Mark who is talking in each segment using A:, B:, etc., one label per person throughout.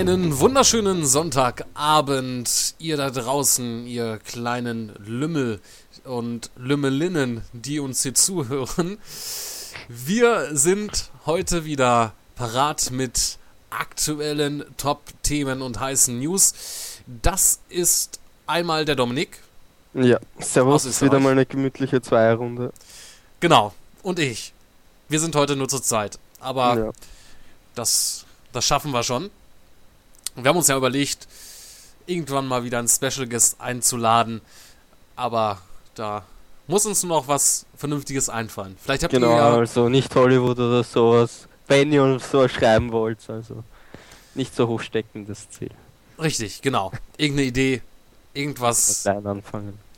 A: Einen wunderschönen Sonntagabend, ihr da draußen, ihr kleinen Lümmel und Lümmelinnen, die uns hier zuhören. Wir sind heute wieder parat mit aktuellen Top-Themen und heißen News. Das ist einmal der Dominik.
B: Ja, servus, ist wieder mal eine gemütliche Zweierrunde.
A: Genau, und ich. Wir sind heute nur zur Zeit, aber ja. das, das schaffen wir schon. Wir haben uns ja überlegt, irgendwann mal wieder einen Special Guest einzuladen, aber da muss uns nur noch was Vernünftiges einfallen. Vielleicht habt
B: genau,
A: ihr ja
B: also nicht Hollywood oder sowas, wenn ihr uns so schreiben wollt, also nicht so hochsteckendes Ziel.
A: Richtig, genau. Irgendeine Idee, irgendwas.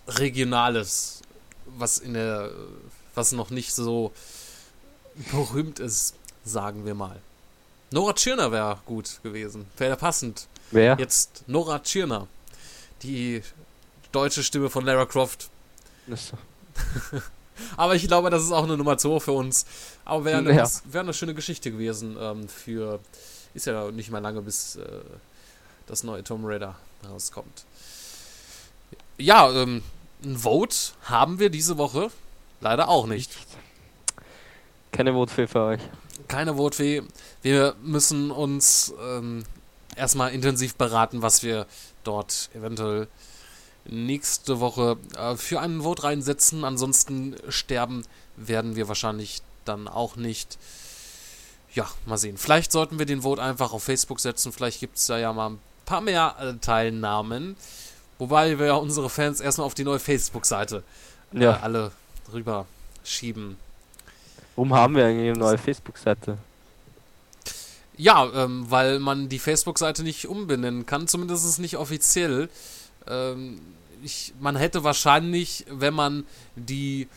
A: Regionales, was in der, was noch nicht so berühmt ist, sagen wir mal. Nora Tschirner wäre gut gewesen. Wäre passend.
B: Wer?
A: Jetzt Nora Tschirner. Die deutsche Stimme von Lara Croft.
B: So.
A: Aber ich glaube, das ist auch eine Nummer 2 für uns. Aber wäre eine, ja. wär eine schöne Geschichte gewesen ähm, für. Ist ja nicht mal lange, bis äh, das neue Tomb Raider rauskommt. Ja, ähm, ein Vote haben wir diese Woche leider auch nicht.
B: Keine Vote für euch
A: keine Votfee. Wir müssen uns ähm, erstmal intensiv beraten, was wir dort eventuell nächste Woche äh, für einen Vote reinsetzen. Ansonsten sterben werden wir wahrscheinlich dann auch nicht. Ja, mal sehen. Vielleicht sollten wir den Vote einfach auf Facebook setzen. Vielleicht gibt es da ja mal ein paar mehr äh, Teilnahmen. Wobei wir ja unsere Fans erstmal auf die neue Facebook-Seite äh, ja. alle rüber schieben
B: Warum haben wir eigentlich eine neue Facebook-Seite?
A: Ja, ähm, weil man die Facebook-Seite nicht umbenennen kann, zumindest nicht offiziell. Ähm, ich, man hätte wahrscheinlich, wenn man die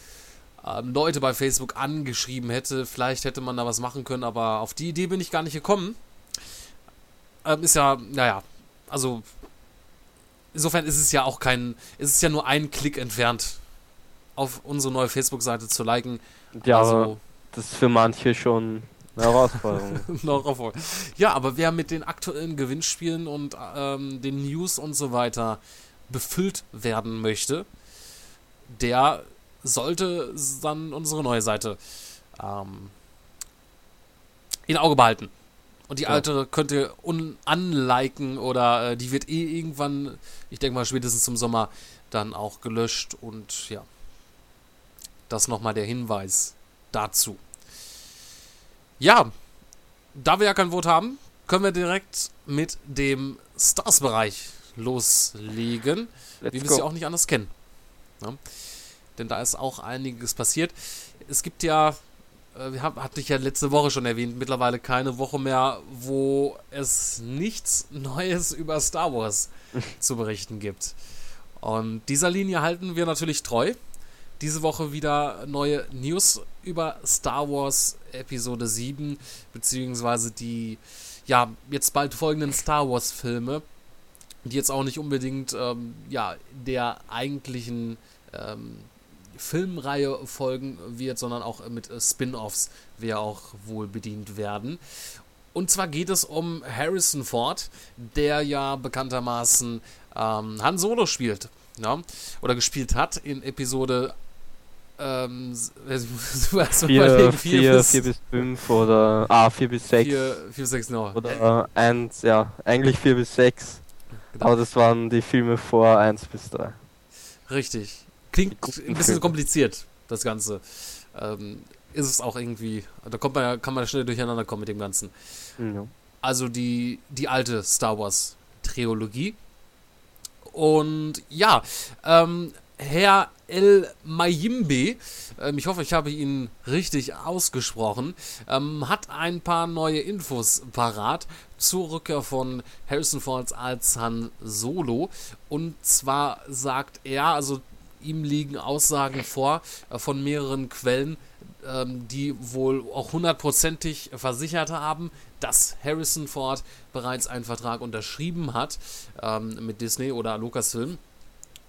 A: ähm, Leute bei Facebook angeschrieben hätte, vielleicht hätte man da was machen können, aber auf die Idee bin ich gar nicht gekommen. Ähm, ist ja, naja, also insofern ist es ja auch kein, ist es ja nur ein Klick entfernt, auf unsere neue Facebook-Seite zu liken.
B: Ja, also, das ist für manche schon eine Herausforderung.
A: ja, aber wer mit den aktuellen Gewinnspielen und ähm, den News und so weiter befüllt werden möchte, der sollte dann unsere neue Seite ähm, in Auge behalten. Und die ja. alte könnt ihr unliken oder äh, die wird eh irgendwann, ich denke mal spätestens zum Sommer, dann auch gelöscht. Und ja, das nochmal der Hinweis dazu. Ja, da wir ja kein Vote haben, können wir direkt mit dem Stars-Bereich loslegen, Let's wie wir es ja auch nicht anders kennen. Ja? Denn da ist auch einiges passiert. Es gibt ja, äh, wir haben, hatte ich ja letzte Woche schon erwähnt, mittlerweile keine Woche mehr, wo es nichts Neues über Star Wars zu berichten gibt. Und dieser Linie halten wir natürlich treu. Diese Woche wieder neue News über Star Wars Episode 7, beziehungsweise die ja jetzt bald folgenden Star Wars Filme, die jetzt auch nicht unbedingt ähm, ja, der eigentlichen ähm, Filmreihe folgen wird, sondern auch mit Spin-offs wir auch wohl bedient werden. Und zwar geht es um Harrison Ford, der ja bekanntermaßen ähm, Han Solo spielt. Ja, oder gespielt hat in Episode ähm,
B: also 4, 4, 4 bis 5 oder ah, 4 bis 6.
A: 4, 4 bis 6, no.
B: Oder 1, ja, eigentlich 4 bis 6. Genau. Aber das waren die Filme vor 1 bis 3.
A: Richtig. Klingt ein bisschen kompliziert, das Ganze. Ähm, ist es auch irgendwie, da kommt man, kann man schnell durcheinander kommen mit dem Ganzen. Ja. Also die, die alte Star Wars Trilogie. Und ja, ähm, Herr El Mayimbe, ähm, ich hoffe, ich habe ihn richtig ausgesprochen, ähm, hat ein paar neue Infos parat zur Rückkehr von Harrison Ford als Han Solo. Und zwar sagt er, also ihm liegen Aussagen vor äh, von mehreren Quellen, ähm, die wohl auch hundertprozentig versichert haben, dass Harrison Ford bereits einen Vertrag unterschrieben hat ähm, mit Disney oder Lucasfilm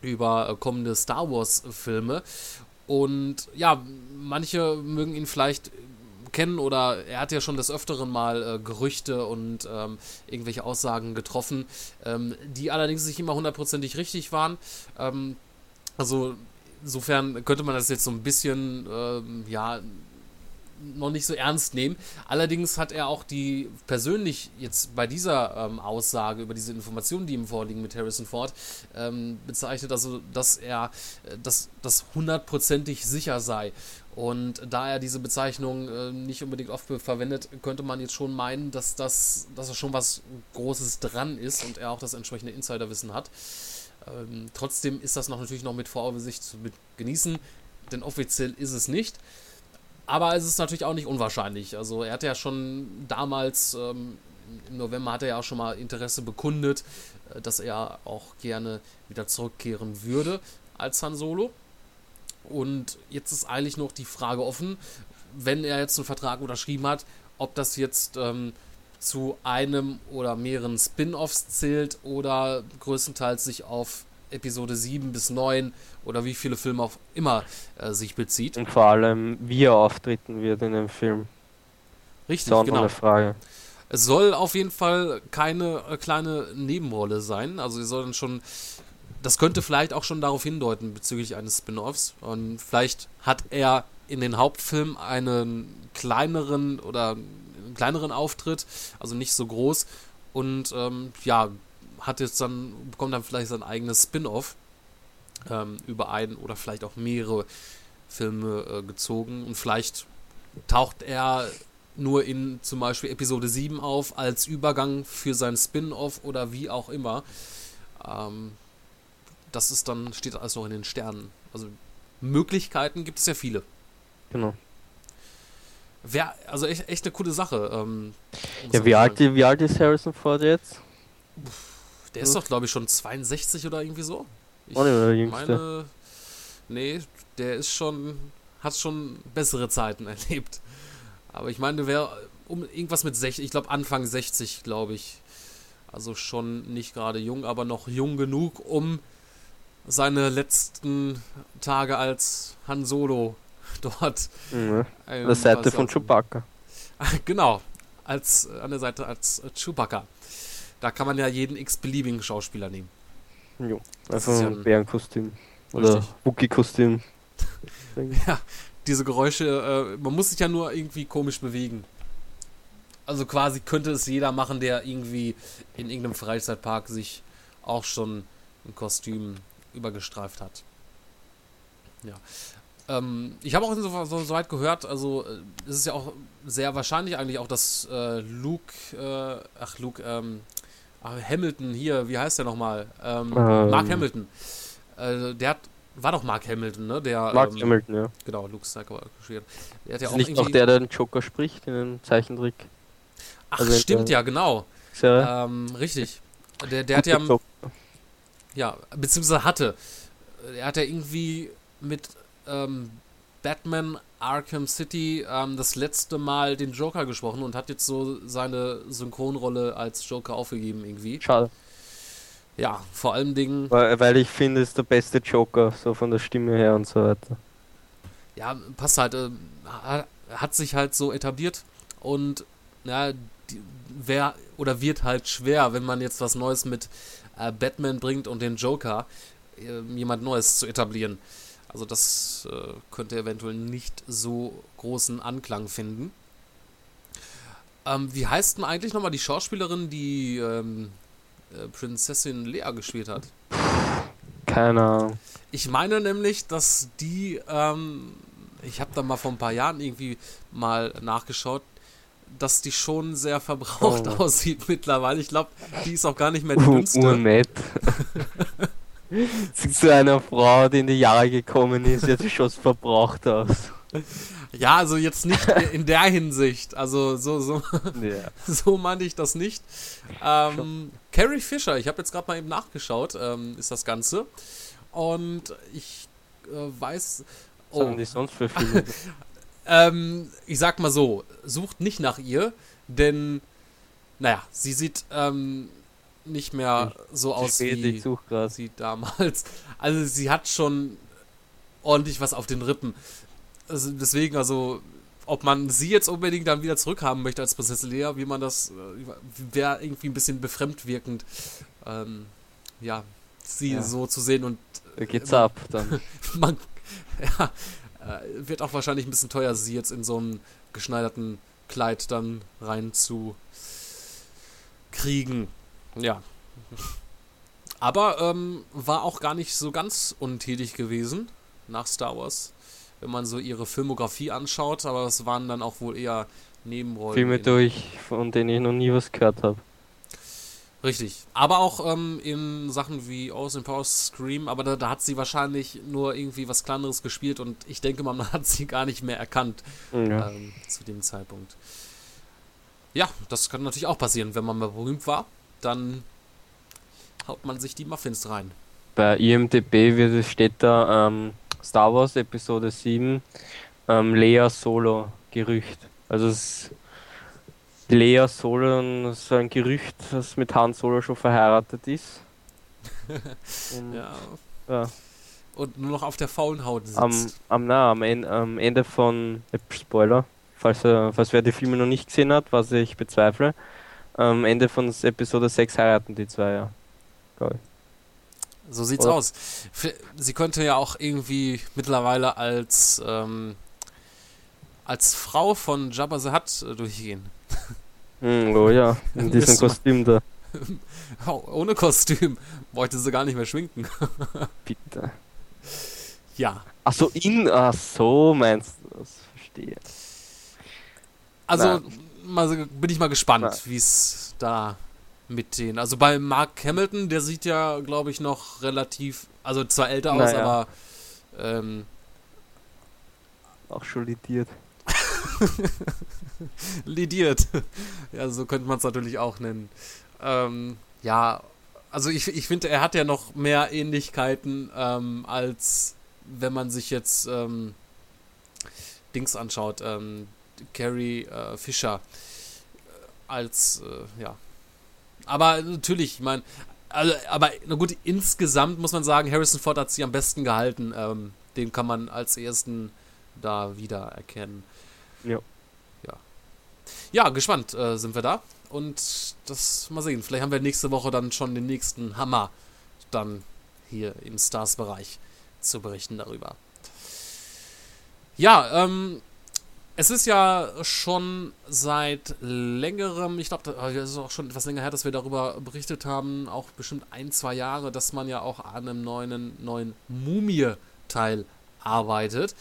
A: über äh, kommende Star Wars-Filme. Und ja, manche mögen ihn vielleicht kennen oder er hat ja schon des Öfteren mal äh, Gerüchte und ähm, irgendwelche Aussagen getroffen, ähm, die allerdings nicht immer hundertprozentig richtig waren. Ähm, also insofern könnte man das jetzt so ein bisschen, ähm, ja, noch nicht so ernst nehmen. Allerdings hat er auch die persönlich jetzt bei dieser ähm, Aussage über diese Informationen, die ihm vorliegen mit Harrison Ford, ähm, bezeichnet, also dass er äh, dass das hundertprozentig sicher sei. Und da er diese Bezeichnung äh, nicht unbedingt oft verwendet, könnte man jetzt schon meinen, dass das, dass da schon was Großes dran ist und er auch das entsprechende Insiderwissen hat. Ähm, trotzdem ist das noch natürlich noch mit Voraussicht zu genießen, denn offiziell ist es nicht. Aber es ist natürlich auch nicht unwahrscheinlich. Also er hatte ja schon damals, ähm, im November hat er ja auch schon mal Interesse bekundet, äh, dass er auch gerne wieder zurückkehren würde als Han Solo. Und jetzt ist eigentlich noch die Frage offen, wenn er jetzt einen Vertrag unterschrieben hat, ob das jetzt ähm, zu einem oder mehreren Spin-offs zählt oder größtenteils sich auf Episode 7 bis 9 oder wie viele Filme auch immer äh, sich bezieht.
B: Und vor allem, wie er auftreten wird in dem Film.
A: Richtig,
B: Das ist
A: genau.
B: eine Frage.
A: Es soll auf jeden Fall keine äh, kleine Nebenrolle sein. Also, sie sollen schon. Das könnte vielleicht auch schon darauf hindeuten bezüglich eines Spin-offs. Und vielleicht hat er in den Hauptfilm einen kleineren oder einen kleineren Auftritt, also nicht so groß. Und ähm, ja, hat jetzt dann, bekommt dann vielleicht sein eigenes Spin-off ähm, über einen oder vielleicht auch mehrere Filme äh, gezogen. Und vielleicht taucht er nur in zum Beispiel Episode 7 auf als Übergang für sein Spin-off oder wie auch immer. Ähm, das ist dann, steht alles noch in den Sternen. Also Möglichkeiten gibt es ja viele.
B: Genau.
A: Wär, also echt, echt eine coole Sache. Ähm,
B: Ja, wie alt, wie alt ist Harrison Ford jetzt?
A: Der ist doch, glaube ich, schon 62 oder irgendwie so. Ich
B: mehr der Jüngste.
A: meine, nee, der ist schon, hat schon bessere Zeiten erlebt. Aber ich meine, der wäre um irgendwas mit 60, ich glaube Anfang 60, glaube ich. Also schon nicht gerade jung, aber noch jung genug, um seine letzten Tage als Han Solo dort
B: Mhm. An der Seite von Chewbacca.
A: Genau, als an der Seite als Chewbacca. Da kann man ja jeden x-beliebigen Schauspieler nehmen.
B: Jo.
A: Das
B: Einfach
A: ja
B: ein Bärenkostüm. Oder. Wookie-Kostüm.
A: Ja, diese Geräusche, äh, man muss sich ja nur irgendwie komisch bewegen. Also quasi könnte es jeder machen, der irgendwie in irgendeinem Freizeitpark sich auch schon ein Kostüm übergestreift hat. Ja. Ähm, ich habe auch so, so, so weit gehört, also äh, es ist ja auch sehr wahrscheinlich eigentlich auch, dass äh, Luke, äh, ach Luke, ähm, Hamilton hier, wie heißt der nochmal? Ähm,
B: Ähm.
A: Mark Hamilton. Äh, der hat, war doch Mark Hamilton, ne? Der,
B: Mark
A: ähm,
B: Hamilton, ja.
A: Genau, Luke Skywalker gespielt. Der hat ja
B: Ist
A: auch
B: nicht noch der, der den Joker spricht in den Zeichentrick?
A: Ach,
B: also
A: stimmt
B: der-
A: ja, genau.
B: Serie?
A: Ähm, richtig. Der, der hat ja, ja, beziehungsweise hatte. Er hat ja irgendwie mit ähm, Batman Arkham City ähm, das letzte Mal den Joker gesprochen und hat jetzt so seine Synchronrolle als Joker aufgegeben irgendwie.
B: Schade.
A: Ja, vor allen Dingen,
B: Weil, weil ich finde, es ist der beste Joker, so von der Stimme her und so weiter.
A: ja, passt halt, äh, ha- hat sich halt so etabliert und ja, wer oder wird halt schwer, wenn man jetzt was Neues mit äh, Batman bringt und den Joker, äh, jemand Neues zu etablieren. Also das äh, könnte eventuell nicht so großen Anklang finden. Ähm, wie heißt denn eigentlich nochmal die Schauspielerin, die ähm, äh, Prinzessin Lea gespielt hat?
B: Keine Ahnung.
A: Ich meine nämlich, dass die, ähm, ich habe da mal vor ein paar Jahren irgendwie mal nachgeschaut, dass die schon sehr verbraucht
B: Oh.
A: aussieht mittlerweile. Ich glaube, die ist auch gar nicht mehr die dünnste.
B: urnett. Zu einer Frau, die in die Jahre gekommen ist, jetzt schon verbraucht aus.
A: Ja, also jetzt nicht in der Hinsicht. Also so, so,
B: Ja.
A: so meinte ich das nicht. Ähm, Carrie Fisher, ich habe jetzt gerade mal eben nachgeschaut, ähm, ist das Ganze. Und ich äh, weiß.
B: Was haben
A: Oh,
B: die sonst für Filme?
A: Ähm, ich sag mal so, sucht nicht nach ihr, denn, naja, sie sieht ähm, nicht mehr so aus wie
B: ich suche gerade.
A: sie damals. Also sie hat schon ordentlich was auf den Rippen. Also deswegen, also ob man sie jetzt unbedingt dann wieder zurückhaben möchte als Prinzessin Leia, wie man das, äh, wäre irgendwie ein bisschen befremdwirkend, ähm, ja, sie
B: Ja.
A: so zu sehen und
B: Da geht's
A: man-
B: ab dann.
A: man, ja, äh, wird auch wahrscheinlich ein bisschen teuer, sie jetzt in so einen geschneiderten Kleid dann rein zu kriegen. Ja. Aber ähm, war auch gar nicht so ganz untätig gewesen nach Star Wars, wenn man so ihre Filmografie anschaut, aber es waren dann auch wohl eher Nebenrollen.
B: Filme durch, von denen ich noch nie was gehört habe.
A: Richtig. Aber auch ähm, in Sachen wie Austin Powers Scream, aber da, da hat sie wahrscheinlich nur irgendwie was Kleineres gespielt und ich denke mal, man hat sie gar nicht mehr erkannt
B: Ja.
A: ähm, zu dem Zeitpunkt. Ja, das kann natürlich auch passieren. Wenn man mal berühmt war, dann haut man sich die Muffins rein.
B: Bei IMDB wird, es- steht da ähm, Star Wars Episode 7 ähm, Lea Solo Gerücht. Also es Lea Solo, ist ein Gerücht, das mit Han Solo schon verheiratet ist. Und,
A: Ja.
B: ja.
A: Und nur noch auf der faulen Haut sitzt.
B: Am, am, na, am, Ende, am Ende von äh, Spoiler, falls, äh, falls wer die Filme noch nicht gesehen hat, was ich bezweifle, am Ende von Episode 6 heiraten die zwei, ja. Ich.
A: So sieht's
B: Oder-
A: aus. Sie könnte ja auch irgendwie mittlerweile als ähm, als Frau von Jabba the Hutt äh, durchgehen.
B: Oh ja, in diesem Kostüm da.
A: Oh, ohne Kostüm. Bräuchte sie gar nicht mehr schminken.
B: Bitte.
A: Ja.
B: Ach so, in, ach so meinst du das, verstehe.
A: Also
B: Na.
A: Mal, bin ich mal gespannt,
B: Na.
A: wie es da mit den. Also bei Mark Hamilton, der sieht ja, glaube ich, noch relativ, also zwar älter aus,
B: Naja.
A: aber ähm,
B: Auch schon lidiert.
A: lidiert. ja, so könnte man es natürlich auch nennen. Ähm, ja, also ich, ich finde, er hat ja noch mehr Ähnlichkeiten, ähm, als wenn man sich jetzt ähm, Dings anschaut, ähm, Carrie äh, Fisher äh, als, äh, ja. Aber natürlich, ich meine, also, aber na gut, insgesamt muss man sagen, Harrison Ford hat sie am besten gehalten. Ähm, den kann man als ersten da wieder erkennen.
B: Ja.
A: Ja. Ja, gespannt äh, sind wir da. Und das mal sehen. Vielleicht haben wir nächste Woche dann schon den nächsten Hammer dann hier im Stars-Bereich zu berichten darüber. Ja, ähm, es ist ja schon seit längerem, ich glaube, es ist auch schon etwas länger her, dass wir darüber berichtet haben, auch bestimmt ein, zwei Jahre, dass man ja auch an einem neuen, neuen Mumie-Teil arbeitet.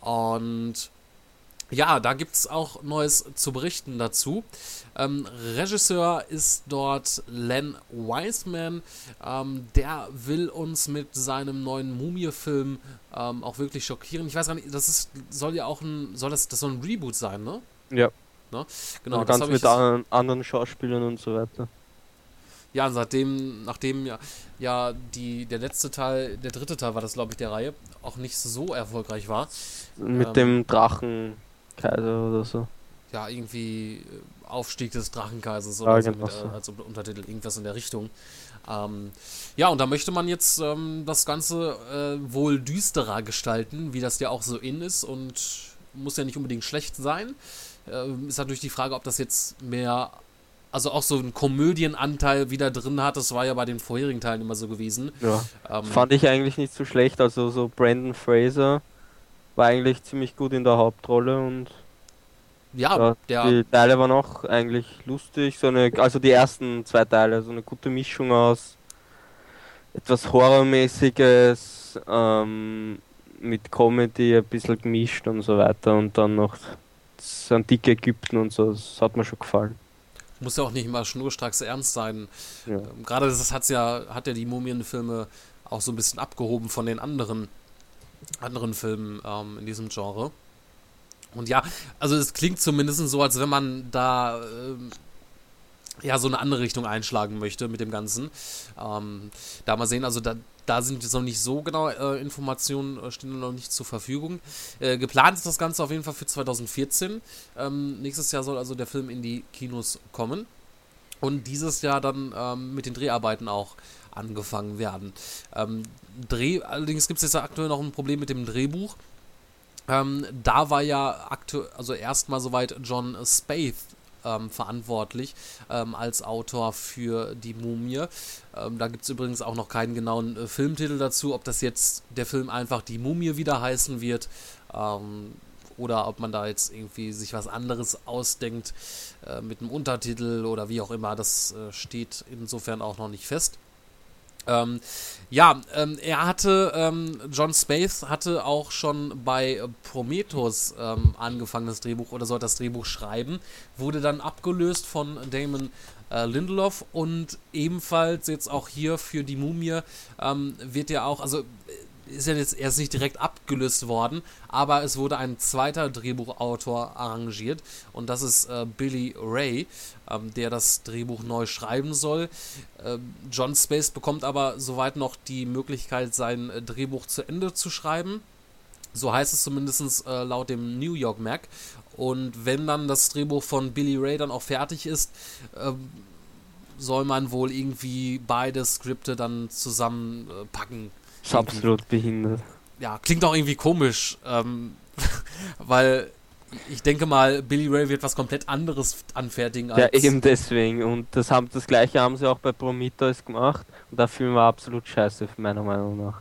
A: Und ja, da gibt es auch Neues zu berichten dazu. Ähm, Regisseur ist dort Len Wiseman. Ähm, der will uns mit seinem neuen Mumie-Film ähm, auch wirklich schockieren. Ich weiß gar nicht, das ist, soll ja auch ein, soll das, das soll ein Reboot sein, ne?
B: Ja.
A: Genau,
B: Genau,
A: das
B: ganz
A: habe
B: mit
A: ich.
B: an, anderen Schauspielern und so weiter.
A: Ja, seitdem, nachdem ja, ja die, der letzte Teil, der dritte Teil war das, glaube ich, der Reihe, auch nicht so erfolgreich war.
B: Mit
A: Ähm.
B: dem Drachenkaiser oder so.
A: ja, irgendwie äh, Aufstieg des Drachenkaisers
B: Ja,
A: oder so,
B: genau
A: mit, äh,
B: so.
A: als Unter- Untertitel, irgendwas in der Richtung. Ähm, ja, und da möchte man jetzt ähm, das Ganze äh, wohl düsterer gestalten, wie das ja auch so in ist und muss ja nicht unbedingt schlecht sein. Ähm, ist natürlich die Frage, ob das jetzt mehr, also auch so einen Komödienanteil wieder drin hat. Das war ja bei den vorherigen Teilen immer so gewesen.
B: Ja.
A: Ähm,
B: Fand ich eigentlich nicht so schlecht. Also so Brandon Fraser war eigentlich ziemlich gut in der Hauptrolle und
A: ja,
B: ja,
A: der,
B: die Teile waren auch eigentlich lustig. So eine, also die ersten zwei Teile, so eine gute Mischung aus etwas Horrormäßiges ähm, mit Comedy ein bisschen gemischt und so weiter und dann noch das antike Ägypten und so. Das hat mir schon gefallen.
A: muss ja auch nicht immer schnurstracks ernst sein.
B: Ja.
A: Ähm, Gerade das hat's ja, hat ja die Mumienfilme auch so ein bisschen abgehoben von den anderen, anderen Filmen ähm, in diesem Genre. Und ja, also es klingt zumindest so, als wenn man da ähm, ja so eine andere Richtung einschlagen möchte mit dem Ganzen. Ähm, da mal sehen, also da, da sind jetzt noch nicht so genau äh, Informationen, äh, stehen noch nicht zur Verfügung. Äh, geplant ist das Ganze auf jeden Fall für 2014. Ähm, nächstes Jahr soll also der Film in die Kinos kommen. Und dieses Jahr dann ähm, mit den Dreharbeiten auch angefangen werden. Ähm, Dreh, allerdings gibt es jetzt aktuell noch ein Problem mit dem Drehbuch. Ähm, da war ja aktuell, also erstmal soweit John Spaeth ähm, verantwortlich ähm, als Autor für die Mumie. Ähm, da gibt es übrigens auch noch keinen genauen äh, Filmtitel dazu, ob das jetzt der Film einfach die Mumie wieder heißen wird ähm, oder ob man da jetzt irgendwie sich was anderes ausdenkt äh, mit einem Untertitel oder wie auch immer. Das äh, steht insofern auch noch nicht fest. Ähm, ja, ähm, er hatte, ähm, John Spaeth hatte auch schon bei Prometheus ähm, angefangen, das Drehbuch oder sollte das Drehbuch schreiben, wurde dann abgelöst von Damon äh, Lindelof und ebenfalls jetzt auch hier für die Mumie ähm, wird ja auch, also ist ja jetzt erst nicht direkt abgelöst worden, aber es wurde ein zweiter Drehbuchautor arrangiert und das ist äh, Billy Ray, ähm, der das Drehbuch neu schreiben soll. Ähm, John Space bekommt aber soweit noch die Möglichkeit, sein äh, Drehbuch zu Ende zu schreiben. So heißt es zumindest äh, laut dem New York Mac. Und wenn dann das Drehbuch von Billy Ray dann auch fertig ist, ähm, soll man wohl irgendwie beide Skripte dann zusammenpacken.
B: Ist absolut behindert.
A: Ja, klingt auch irgendwie komisch, ähm, weil ich denke mal, Billy Ray wird was komplett anderes anfertigen.
B: ja, eben deswegen. Und das, haben, das gleiche haben sie auch bei Prometheus gemacht. Und der Film war absolut scheiße, meiner Meinung nach.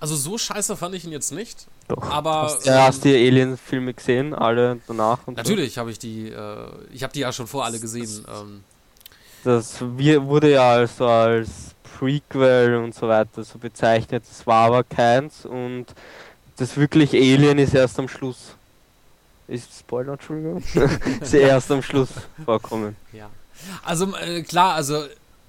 A: Also so scheiße fand ich ihn jetzt nicht.
B: Doch.
A: Aber
B: hast, ja, ähm, hast du die Alien-Filme gesehen, alle danach?
A: natürlich so? habe ich die. Äh, ich habe die ja schon vor alle gesehen.
B: Das, ähm. das wurde ja also als Prequel und so weiter so bezeichnet. Das war aber keins und das wirklich Alien ist erst am Schluss. Ist Spoiler, Entschuldigung? ist erst am Schluss vorkommen.
A: Ja. Also äh, klar, also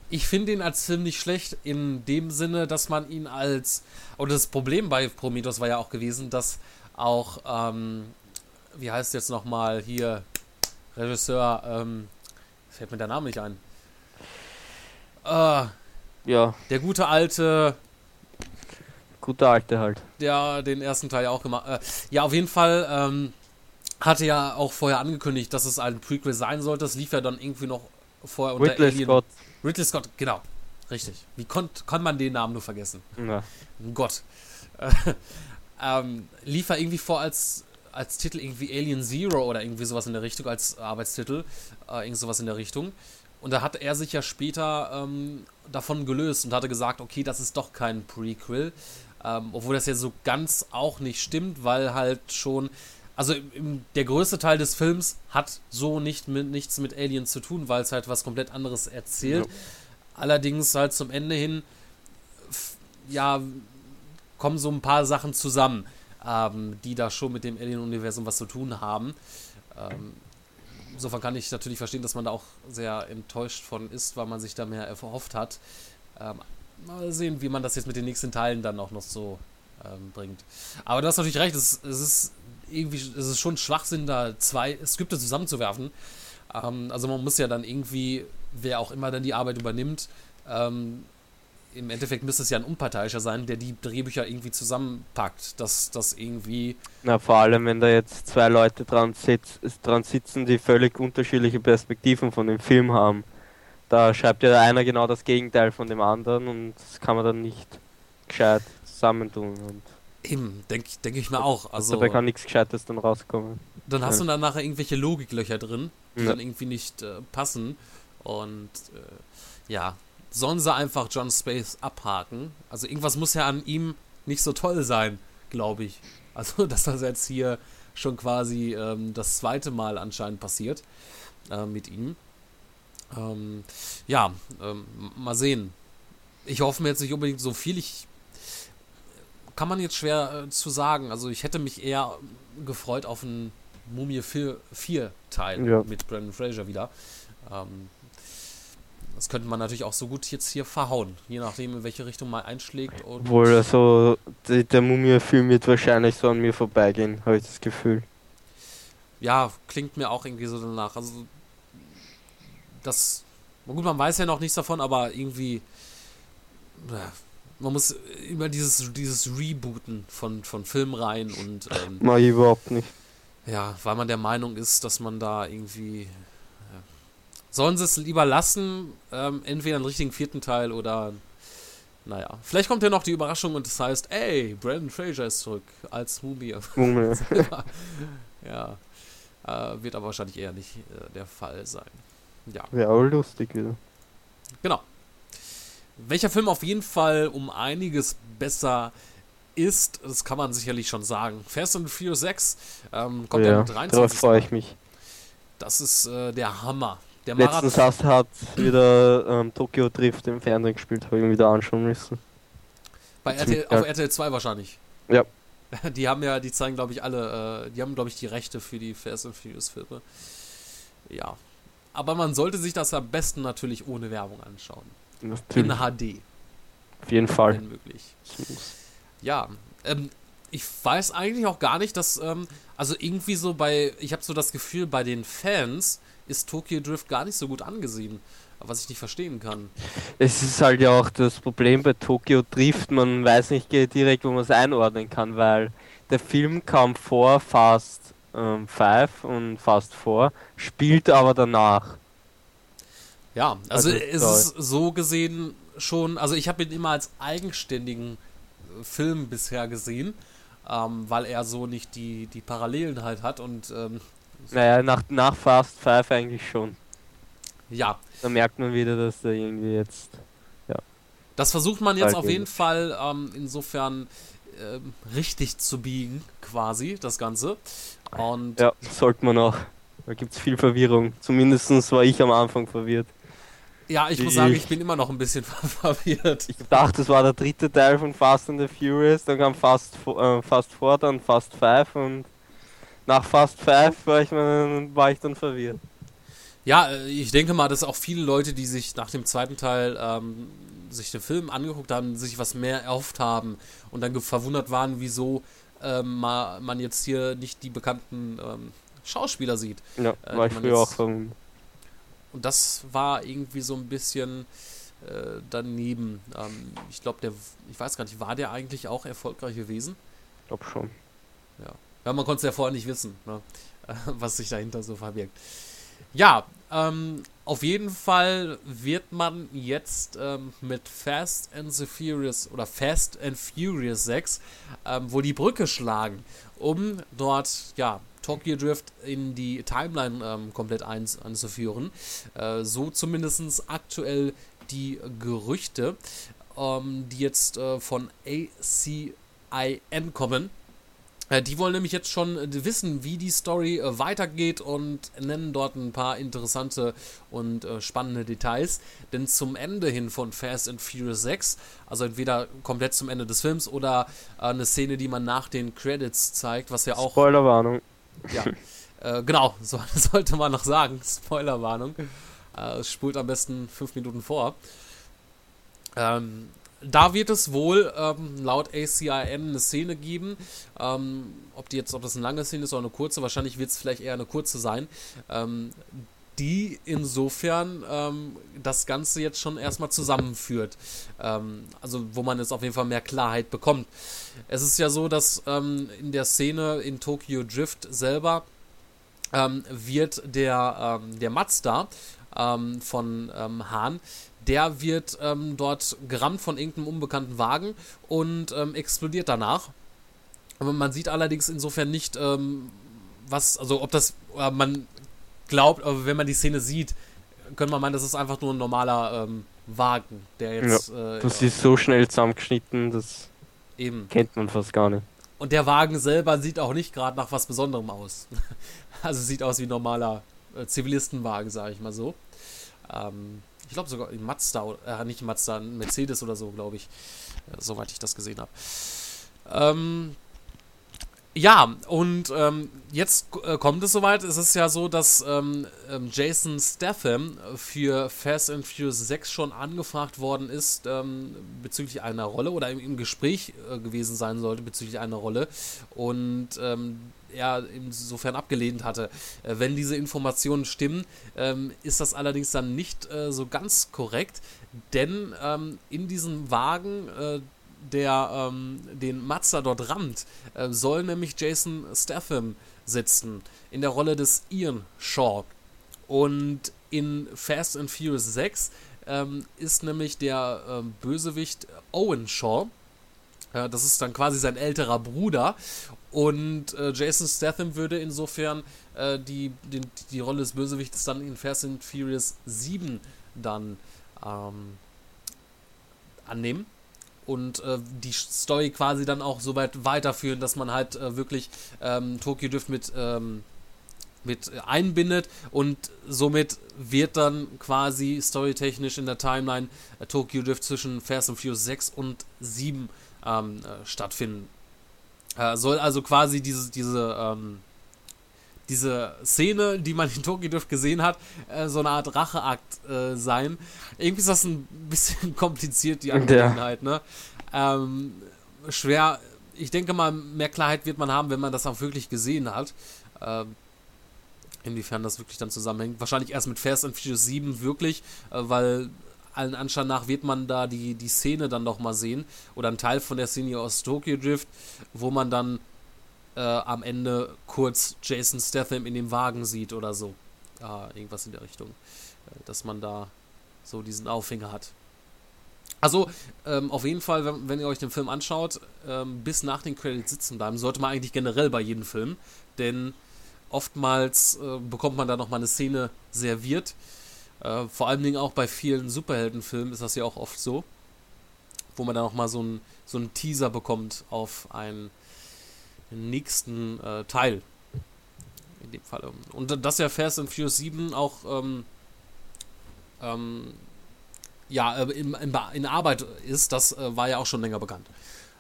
A: ich finde ihn als Film nicht schlecht in dem Sinne, dass man ihn als oder das Problem bei Prometheus war ja auch gewesen, dass auch ähm, wie heißt jetzt nochmal hier Regisseur ähm, fällt mir der Name nicht ein. Äh,
B: ja.
A: Der gute alte.
B: Gute alte halt.
A: Der den ersten Teil ja auch gemacht. Äh, ja, auf jeden Fall ähm, hatte ja auch vorher angekündigt, dass es ein Prequel sein sollte. Das lief ja dann irgendwie noch vorher
B: unter Ridley Alien. Scott.
A: Ridley Scott, genau. Richtig. Wie konnte kon man den Namen nur vergessen?
B: Ja.
A: Gott. ähm, lief er irgendwie vor als, als Titel irgendwie Alien Zero oder irgendwie sowas in der Richtung, als Arbeitstitel. Äh, irgend sowas in der Richtung. Und da hat er sich ja später ähm, davon gelöst und hatte gesagt, okay, das ist doch kein Prequel. Ähm, obwohl das ja so ganz auch nicht stimmt, weil halt schon. Also im, der größte Teil des Films hat so nicht mit, nichts mit Aliens zu tun, weil es halt was komplett anderes erzählt. Ja. Allerdings halt zum Ende hin, ja, kommen so ein paar Sachen zusammen, ähm, die da schon mit dem Alien-Universum was zu tun haben. Ähm, insofern kann ich natürlich verstehen, dass man da auch sehr enttäuscht von ist, weil man sich da mehr erhofft hat. Ähm, mal sehen, wie man das jetzt mit den nächsten Teilen dann auch noch so ähm, bringt. Aber du hast natürlich recht, es, es, ist irgendwie, es ist schon Schwachsinn, da zwei Skripte zusammenzuwerfen. Ähm, also man muss ja dann irgendwie, wer auch immer dann die Arbeit übernimmt, ähm, im Endeffekt müsste es ja ein Unparteiischer sein, der die Drehbücher irgendwie zusammenpackt, dass das irgendwie.
B: Na, vor allem, wenn da jetzt zwei Leute dran, sitz, dran sitzen, die völlig unterschiedliche Perspektiven von dem Film haben. Da schreibt ja einer genau das Gegenteil von dem anderen und das kann man dann nicht gescheit zusammentun. Und
A: Eben, denke denk ich mir auch. Also,
B: dabei kann nichts Gescheites dann rauskommen.
A: Dann hast ja. du dann nachher irgendwelche Logiklöcher drin, die ja. dann irgendwie nicht äh, passen. Und äh, ja, sollen sie einfach John Space abhaken. Also irgendwas muss ja an ihm nicht so toll sein, glaube ich. Also, dass das jetzt hier schon quasi ähm, das zweite Mal anscheinend passiert äh, mit ihm. Ähm, ja, ähm, mal sehen. Ich hoffe mir jetzt nicht unbedingt so viel. Ich kann man jetzt schwer äh, zu sagen. Also ich hätte mich eher gefreut auf einen Mumie 4, 4 Teil ja. mit Brandon Fraser wieder. Ähm, das könnte man natürlich auch so gut jetzt hier verhauen, je nachdem, in welche Richtung man einschlägt.
B: Obwohl, also der, der Mumie-Film wird wahrscheinlich so an mir vorbeigehen, habe ich das Gefühl.
A: Ja, klingt mir auch irgendwie so danach. Also, das. Gut, man weiß ja noch nichts davon, aber irgendwie. Man muss immer dieses, dieses Rebooten von, von Filmreihen und.
B: Ähm, Mal überhaupt nicht.
A: Ja, weil man der Meinung ist, dass man da irgendwie sollen sie es lieber lassen, ähm, entweder einen richtigen vierten Teil oder Naja, vielleicht kommt ja noch die Überraschung und das heißt, ey, Brandon Fraser ist zurück als Mumie.
B: Mumie.
A: ja, äh, wird aber wahrscheinlich eher nicht äh, der Fall sein. Ja.
B: Wäre auch lustig wieder.
A: Genau. Welcher Film auf jeden Fall um einiges besser ist, das kann man sicherlich schon sagen. Fast and Furious 6 ähm, kommt ja,
B: ja am 23. Darauf freue ich mich.
A: Das ist äh, der Hammer. Der
B: Letztens hast, hat wieder ähm, Tokyo Drift im Fernsehen gespielt, habe ich ihn wieder anschauen müssen.
A: Bei RTL, auf RTL 2 wahrscheinlich.
B: Ja.
A: Die haben ja, die zeigen glaube ich alle, äh, die haben glaube ich die Rechte für die Fast and Furious Filme. Ja. Aber man sollte sich das am besten natürlich ohne Werbung anschauen. Natürlich. In HD.
B: Auf jeden Fall.
A: Wenn möglich. Ja, ähm, ich weiß eigentlich auch gar nicht, dass, ähm, also irgendwie so bei, ich habe so das Gefühl, bei den Fans ist Tokyo Drift gar nicht so gut angesehen, was ich nicht verstehen kann.
B: Es ist halt ja auch das Problem bei Tokyo Drift, man weiß nicht direkt, wo man es einordnen kann, weil der Film kam vor Fast 5 ähm, und Fast 4, spielt aber danach.
A: Ja, also, also ist es so gesehen schon, also ich habe ihn immer als eigenständigen äh, Film bisher gesehen, ähm, weil er so nicht die, die Parallelen halt hat und ähm,
B: naja, nach, nach Fast 5 eigentlich schon.
A: Ja.
B: Da merkt man wieder, dass er irgendwie jetzt. Ja.
A: Das versucht man jetzt auf jeden Fall ähm, insofern ähm, richtig zu biegen, quasi, das Ganze. Und
B: ja, sollte man auch. Da gibt es viel Verwirrung. Zumindest war ich am Anfang verwirrt.
A: Ja, ich muss sagen, ich bin immer noch ein bisschen verwirrt.
B: Ich dachte, es war der dritte Teil von Fast and the Furious, dann kam Fast, äh, Fast 4, dann Fast 5 und nach Fast 5 war ich, war ich dann verwirrt.
A: Ja, äh, ich denke mal, dass auch viele Leute, die sich nach dem zweiten Teil ähm, sich den Film angeguckt haben, sich was mehr erhofft haben und dann verwundert waren, wieso ähm, man jetzt hier nicht die bekannten ähm, Schauspieler sieht.
B: Ja, äh, war ich früher auch verwundert.
A: Und das war irgendwie so ein bisschen äh, daneben. Ähm, ich glaube, der, ich weiß gar nicht, war der eigentlich auch erfolgreich gewesen?
B: Ich glaube schon.
A: Ja. Ja, man konnte es ja vorher nicht wissen, ne? was sich dahinter so verbirgt. Ja, ähm, auf jeden Fall wird man jetzt ähm, mit Fast and the Furious oder Fast and Furious 6 ähm, wohl die Brücke schlagen, um dort ja Tokyo Drift in die Timeline ähm, komplett einzuführen. Äh, so zumindest aktuell die Gerüchte, ähm, die jetzt äh, von ACIN kommen. Äh, die wollen nämlich jetzt schon wissen, wie die Story äh, weitergeht und nennen dort ein paar interessante und äh, spannende Details. Denn zum Ende hin von Fast and Furious 6, also entweder komplett zum Ende des Films oder äh, eine Szene, die man nach den Credits zeigt, was ja auch.
B: Spoilerwarnung.
A: Ja, äh, genau, so, sollte man noch sagen. Spoilerwarnung. Äh, spult am besten fünf Minuten vor. Ähm, da wird es wohl ähm, laut ACIN eine Szene geben. Ähm, ob die jetzt, ob das eine lange Szene ist oder eine kurze, wahrscheinlich wird es vielleicht eher eine kurze sein. Ähm, die insofern ähm, das Ganze jetzt schon erstmal zusammenführt. Ähm, also wo man jetzt auf jeden Fall mehr Klarheit bekommt. Es ist ja so, dass ähm, in der Szene in Tokyo Drift selber wird der, der Mazda von Hahn der wird ähm, dort gerammt von irgendeinem unbekannten Wagen und ähm, explodiert danach. Aber man sieht allerdings insofern nicht, ähm, was, also ob das, äh, man glaubt, wenn man die Szene sieht, könnte man meinen, das ist einfach nur ein normaler ähm, Wagen, der jetzt.
B: Ja, äh, das ist so schnell zusammengeschnitten, das eben. kennt man fast gar nicht.
A: Und der Wagen selber sieht auch nicht gerade nach was Besonderem aus. also sieht aus wie ein normaler äh, Zivilistenwagen, sage ich mal so. Ähm, ich glaube sogar in Mazda, äh, nicht Mazda, Mercedes oder so, glaube ich. Äh, soweit ich das gesehen habe. Ähm, ja, und ähm, jetzt äh, kommt es soweit. Es ist ja so, dass ähm, ähm Jason Statham für Fast and Furious 6 schon angefragt worden ist ähm, bezüglich einer Rolle oder im, im Gespräch äh, gewesen sein sollte bezüglich einer Rolle. Und ähm, er insofern abgelehnt hatte. Äh, wenn diese Informationen stimmen, ähm, ist das allerdings dann nicht äh, so ganz korrekt, denn ähm, in diesem Wagen, äh, der ähm, den Mazda dort rammt, äh, soll nämlich Jason Statham sitzen, in der Rolle des Ian Shaw. Und in Fast and Furious 6 ähm, ist nämlich der ähm, Bösewicht Owen Shaw. Äh, das ist dann quasi sein älterer Bruder. Und äh, Jason Statham würde insofern äh, die, die, die Rolle des Bösewichts dann in Fast and Furious 7 dann ähm, annehmen und äh, die Story quasi dann auch so weit weiterführen, dass man halt äh, wirklich ähm, Tokyo Drift mit, ähm, mit einbindet und somit wird dann quasi storytechnisch in der Timeline äh, Tokyo Drift zwischen Fast and Furious 6 und 7 ähm, äh, stattfinden. Äh, soll also quasi diese, diese ähm, diese Szene, die man in Tokyo Drift gesehen hat, äh, so eine Art Racheakt äh, sein. Irgendwie ist das ein bisschen kompliziert, die Angelegenheit, ne? Ähm, schwer. Ich denke mal, mehr Klarheit wird man haben, wenn man das auch wirklich gesehen hat. Ähm, inwiefern das wirklich dann zusammenhängt. Wahrscheinlich erst mit Fast and Furious 7 wirklich, äh, weil allen Anschein nach wird man da die, die Szene dann doch mal sehen. Oder ein Teil von der Szene aus Tokyo Drift, wo man dann äh, am Ende kurz Jason Statham in dem Wagen sieht oder so. Äh, irgendwas in der Richtung. Äh, dass man da so diesen Aufhänger hat. Also, ähm, auf jeden Fall, wenn, wenn, ihr euch den Film anschaut, ähm, bis nach den Credits sitzen bleiben, sollte man eigentlich generell bei jedem Film, denn oftmals äh, bekommt man da nochmal eine Szene serviert. Äh, vor allen Dingen auch bei vielen Superheldenfilmen ist das ja auch oft so, wo man da nochmal so einen so einen Teaser bekommt auf ein nächsten äh, Teil. In dem Fall. Und dass ja Fast and Furious 7 auch ähm, ähm, ja, äh, in, in, in, Arbeit ist, das äh, war ja auch schon länger bekannt.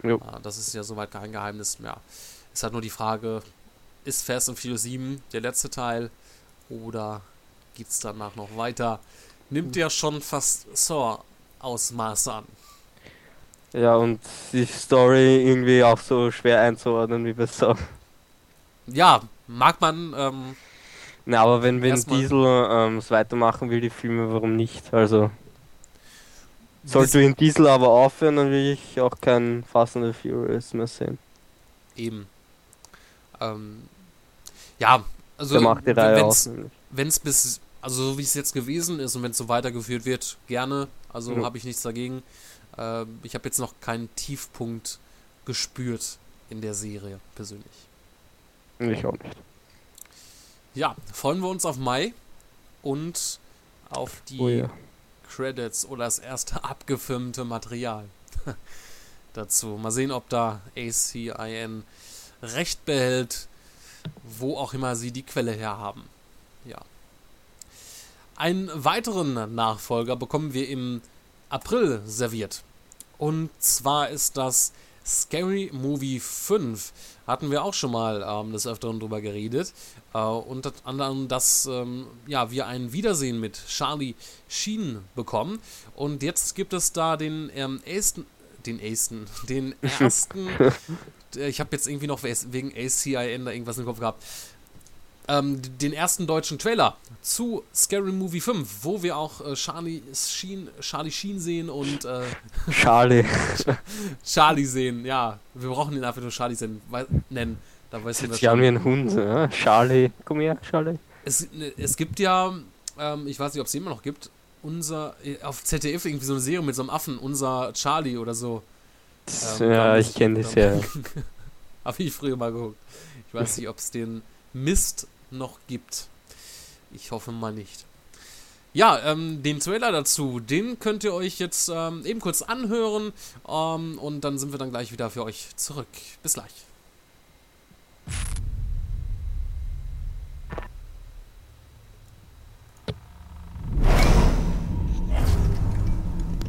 A: Jo. das ist ja soweit kein Geheimnis mehr. Ist halt nur die Frage, ist Fast and Furious 7 der letzte Teil oder geht es danach noch weiter? Nimmt ja schon fast Saw-Ausmaße an.
B: Ja, und die Story irgendwie auch so schwer einzuordnen wie bei Saw.
A: Ja, mag man. Ähm,
B: Na, aber wenn Vin Diesel ähm, es weitermachen will, die Filme, warum nicht? Also. Sollte Vin Diesel aber aufhören, dann will ich auch kein Fast and the Furious mehr sehen.
A: Eben. Ähm, ja, also.
B: Der macht die Reihe
A: Wenn es bis. Also, so wie es jetzt gewesen ist und wenn es so weitergeführt wird, gerne. Also, ja. habe ich nichts dagegen. Äh, ich habe jetzt noch keinen Tiefpunkt gespürt in der Serie persönlich.
B: Ich auch nicht.
A: Ja, freuen wir uns auf Mai und auf die oh ja. Credits oder das erste abgefilmte Material dazu. Mal sehen, ob da ACIN recht behält, wo auch immer sie die Quelle herhaben. Ja. Einen weiteren Nachfolger bekommen wir im April serviert. Und zwar ist das Scary Movie 5. Hatten wir auch schon mal ähm, des Öfteren drüber geredet. Äh, unter anderem, dass ähm, ja, wir ein Wiedersehen mit Charlie Sheen bekommen. Und jetzt gibt es da den ähm, ersten, den ersten, den ersten, ich habe jetzt irgendwie noch wegen ACIN da irgendwas im Kopf gehabt, ähm, den ersten deutschen Trailer zu Scary Movie 5, wo wir auch äh, Charlie, Sheen, Charlie Sheen sehen und äh,
B: Charlie.
A: Charlie sehen, ja. Wir brauchen ihn einfach nur Charlie sehen, nennen. Da weiß
B: Jetzt haben wir einen Hund, ja? Charlie. Komm her, Charlie.
A: Es, ne, es gibt ja, ähm, ich weiß nicht, ob es immer noch gibt, unser, äh, auf ZDF irgendwie so eine Serie mit so einem Affen, unser Charlie oder so.
B: Ähm, ja, ich kenne das ja.
A: Habe ich früher mal geguckt. Ich weiß nicht, ob es den Mist noch gibt. Ich hoffe mal nicht. Ja, ähm, den Trailer dazu, den könnt ihr euch jetzt ähm, eben kurz anhören ähm, und dann sind wir dann gleich wieder für euch zurück. Bis gleich.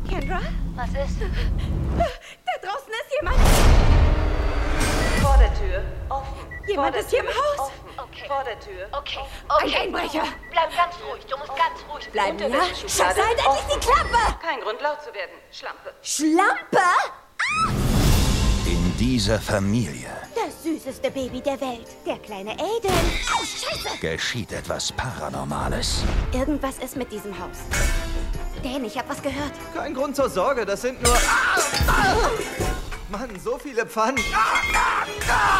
C: Kendra?
D: Was ist?
C: Da draußen ist jemand!
D: Vor der Tür, offen.
C: Jemand ist hier
D: Tür.
C: Okay. okay. Ein Einbrecher.
D: Bleib ganz ruhig. Du musst ganz ruhig
C: bleiben. Ja? Scheiße, halt endlich die Klappe!
D: Kein Grund laut zu werden. Schlampe.
C: Schlampe? Ah!
E: In dieser Familie.
C: Das süßeste Baby der Welt. Der kleine Aiden. Oh, Scheiße!
E: Geschieht etwas Paranormales.
C: Irgendwas ist mit diesem Haus. Dan, ich hab was gehört.
F: Kein Grund zur Sorge. Das sind nur... Ah! Ah! Mann, so viele Pfannen.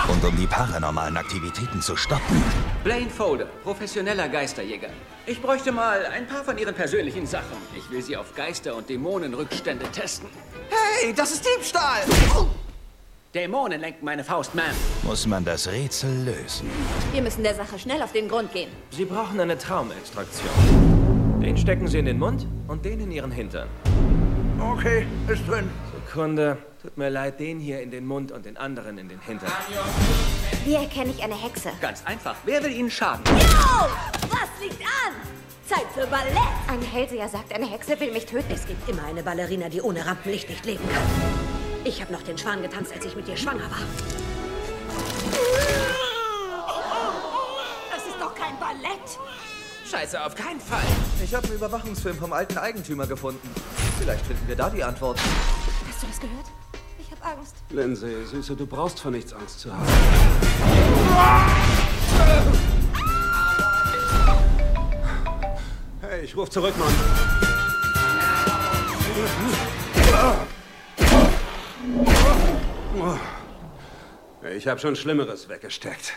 E: Und um die paranormalen Aktivitäten zu stoppen,
G: Blaine Folder, professioneller Geisterjäger. Ich bräuchte mal ein paar von Ihren persönlichen Sachen. Ich will sie auf Geister- und Dämonenrückstände testen.
F: Hey, das ist Diebstahl!
G: Dämonen lenken meine Faust, Ma'am.
E: Muss man das Rätsel lösen.
C: Wir müssen der Sache schnell auf den Grund gehen.
H: Sie brauchen eine Traumextraktion. Den stecken Sie in den Mund und den in Ihren Hintern.
F: Okay, ist drin.
H: Sekunde. Tut mir leid, den hier in den Mund und den anderen in den Hintern.
C: Wie erkenne ich eine Hexe?
G: Ganz einfach. Wer will Ihnen schaden?
C: Oh, was liegt an? Zeit für Ballett! Ein Hellseher sagt, eine Hexe will mich töten.
I: Es gibt immer eine Ballerina, die ohne Rampenlicht nicht leben kann. Ich habe noch den Schwan getanzt, als ich mit dir schwanger war.
C: Das ist doch kein Ballett!
G: Scheiße, auf keinen Fall.
F: Ich habe einen Überwachungsfilm vom alten Eigentümer gefunden. Vielleicht finden wir da die Antwort.
C: Hast du das gehört? Ich habe Angst.
J: Lindsay, Süße, du brauchst vor nichts Angst zu haben. Hey, ich ruf zurück, Mann. Ich habe schon Schlimmeres weggesteckt.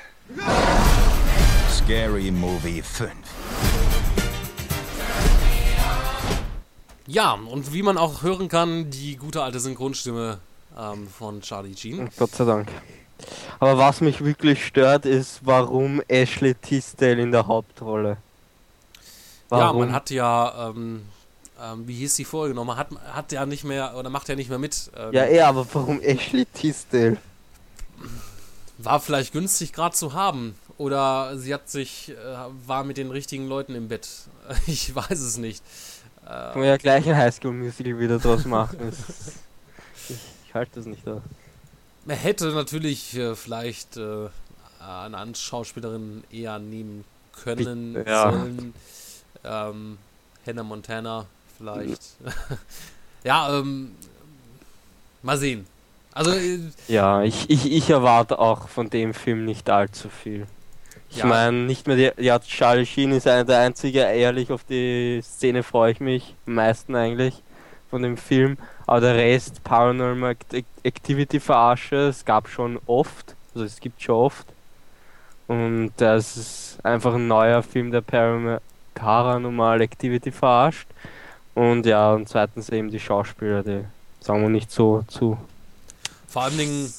E: Scary Movie 5.
A: Ja, und wie man auch hören kann, die gute alte Synchronstimme ähm, von Charlie Sheen.
B: Gott sei Dank. Aber was mich wirklich stört, ist, warum Ashley Tisdale in der Hauptrolle.
A: Ja, man hat ja, ähm, ähm, wie hieß die Folge nochmal, hat, hat ja nicht mehr, oder macht ja nicht mehr mit. Ähm,
B: Ja, eh, aber warum Ashley Tisdale?
A: War vielleicht günstig gerade zu haben. Oder sie hat sich, äh, war mit den richtigen Leuten im Bett. Ich weiß es nicht.
B: Kann man ja gleich ein Highschool-Musical wieder draus machen. Ich ich halte das nicht aus.
A: Man hätte natürlich äh, vielleicht äh, eine andere Schauspielerin eher nehmen können,
B: Ja.
A: sollen. Ähm, Hannah Montana vielleicht. ja, ähm, mal sehen. Also, äh,
B: Ja, ich, ich, ich erwarte auch von dem Film nicht allzu viel. Ich
A: Ja.
B: meine, nicht mehr die, ja, Charlie Sheen ist einer der einzige, ehrlich, auf die Szene freue ich mich am meisten eigentlich von dem Film. Aber der Rest, Paranormal Act- Activity verarsche, es gab schon oft, also es gibt schon oft. Und das ist einfach ein neuer Film, der Param Paranormal Activity verarscht. Und ja, und zweitens eben die Schauspieler, die sagen wir nicht so zu.
A: vor allen Dingen,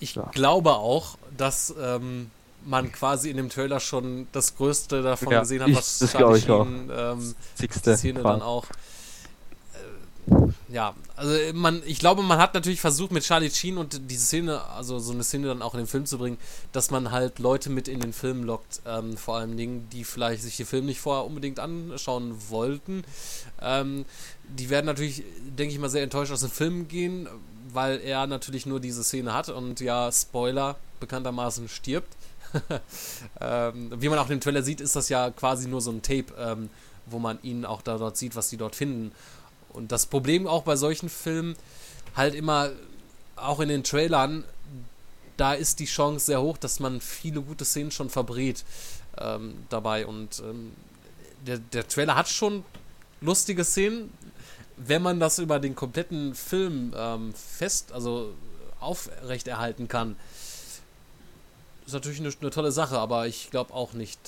A: ich
B: Ja.
A: glaube auch, dass ähm, man quasi in dem Trailer schon das Größte davon
B: Ja,
A: gesehen hat,
B: ich-
A: was
B: das
A: Charlie
B: glaube ich.
A: Sheen, ähm,
B: Sixte
A: Szene
B: Fall.
A: dann auch. Äh, ja, also man, ich glaube, man hat natürlich versucht mit Charlie Sheen und diese Szene, also so eine Szene dann auch in den Film zu bringen, dass man halt Leute mit in den Film lockt, ähm, vor allen Dingen, die vielleicht sich den Film nicht vorher unbedingt anschauen wollten. Ähm, die werden natürlich, denke ich mal, sehr enttäuscht aus dem Film gehen, weil er natürlich nur diese Szene hat und ja, Spoiler, bekanntermaßen stirbt. Ähm, wie man auch in dem Trailer sieht, ist das ja quasi nur so ein Tape, ähm, wo man ihn auch da dort sieht, was die dort finden. Und das Problem auch bei solchen Filmen halt immer, auch in den Trailern, da ist die Chance sehr hoch, dass man viele gute Szenen schon verbrät ähm, dabei. Und ähm, der, der Trailer hat schon lustige Szenen, wenn man das über den kompletten Film ähm, fest, also aufrechterhalten kann. Ist natürlich eine, eine tolle Sache, aber ich glaube auch nicht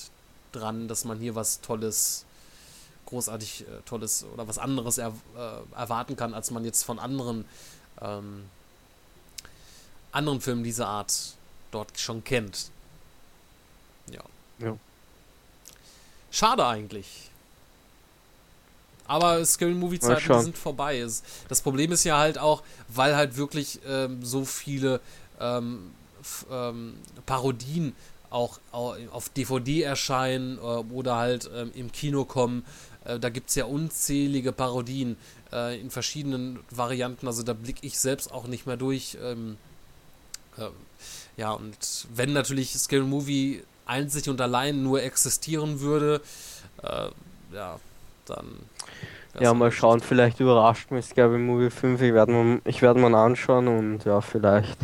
A: dran, dass man hier was Tolles, großartig äh, Tolles oder was anderes er, äh, erwarten kann, als man jetzt von anderen ähm, anderen Filmen dieser Art dort schon kennt. Ja.
B: Ja.
A: Schade eigentlich. Aber Scary Movie Zeiten sind vorbei. Das Problem ist ja halt auch, weil halt wirklich ähm, so viele ähm, ähm, Parodien auch au- auf DVD erscheinen äh, oder halt ähm, im Kino kommen. Äh, da gibt es ja unzählige Parodien äh, in verschiedenen Varianten. Also da blicke ich selbst auch nicht mehr durch. Ähm, äh, ja, und wenn natürlich Scary Movie einzig und allein nur existieren würde, äh, ja, dann.
B: Ja,
A: halt
B: mal
A: nicht.
B: schauen, vielleicht überrascht mich Scary Movie 5. Ich werde ich werd mal anschauen und ja, vielleicht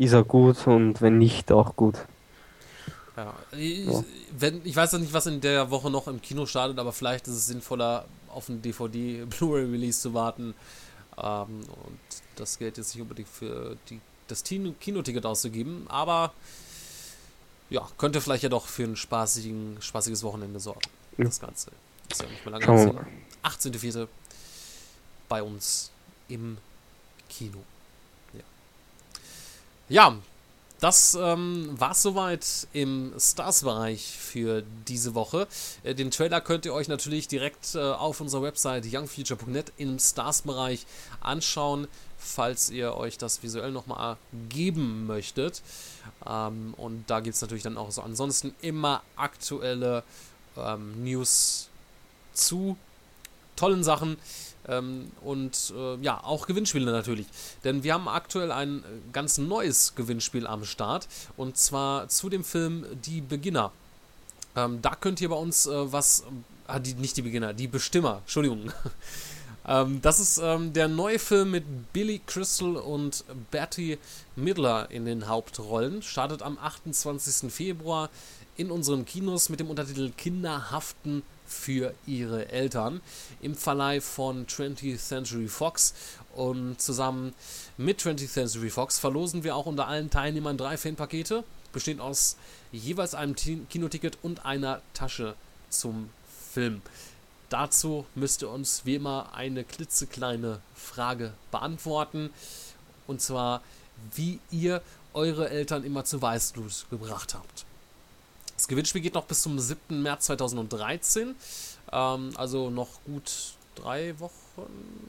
B: ist er gut und wenn nicht, auch gut.
A: Ja, ich,
B: Ja.
A: wenn, ich weiß ja nicht, was in der Woche noch im Kino startet, aber vielleicht ist es sinnvoller, auf einen DVD-Blu-ray-Release zu warten ähm, und das Geld jetzt nicht unbedingt für die, das Kinoticket auszugeben. Aber ja, könnte vielleicht ja doch für ein spaßigen, spaßiges Wochenende sorgen.
B: Ja.
A: Das Ganze. Ist ja nicht mehr lange
B: Schauen wir
A: hin. 18.04. bei uns im Kino. Ja, das ähm, war soweit im Stars-Bereich für diese Woche. Äh, den Trailer könnt ihr euch natürlich direkt äh, auf unserer Website youngfuture.net im Stars-Bereich anschauen, falls ihr euch das visuell nochmal geben möchtet. Ähm, und da gibt es natürlich dann auch so ansonsten immer aktuelle ähm, News zu tollen Sachen ähm, und äh, ja, auch Gewinnspiele natürlich. Denn wir haben aktuell ein äh, ganz neues Gewinnspiel am Start und zwar zu dem Film Die Beginner. Ähm, da könnt ihr bei uns äh, was, ah, die, nicht die Beginner, die Bestimmer, Entschuldigung. ähm, das ist ähm, der neue Film mit Billy Crystal und Betty Midler in den Hauptrollen. Startet am 28. Februar in unseren Kinos mit dem Untertitel Kinder haften für ihre Eltern im Verleih von 20th Century Fox und zusammen mit 20th Century Fox verlosen wir auch unter allen Teilnehmern drei Fanpakete, bestehend aus jeweils einem Ti- Kinoticket und einer Tasche zum Film. Dazu müsst ihr uns wie immer eine klitzekleine Frage beantworten und zwar, wie ihr eure Eltern immer zu Weißglut gebracht habt. Das Gewinnspiel geht noch bis zum 7. März 2013. Ähm, also noch gut drei Wochen,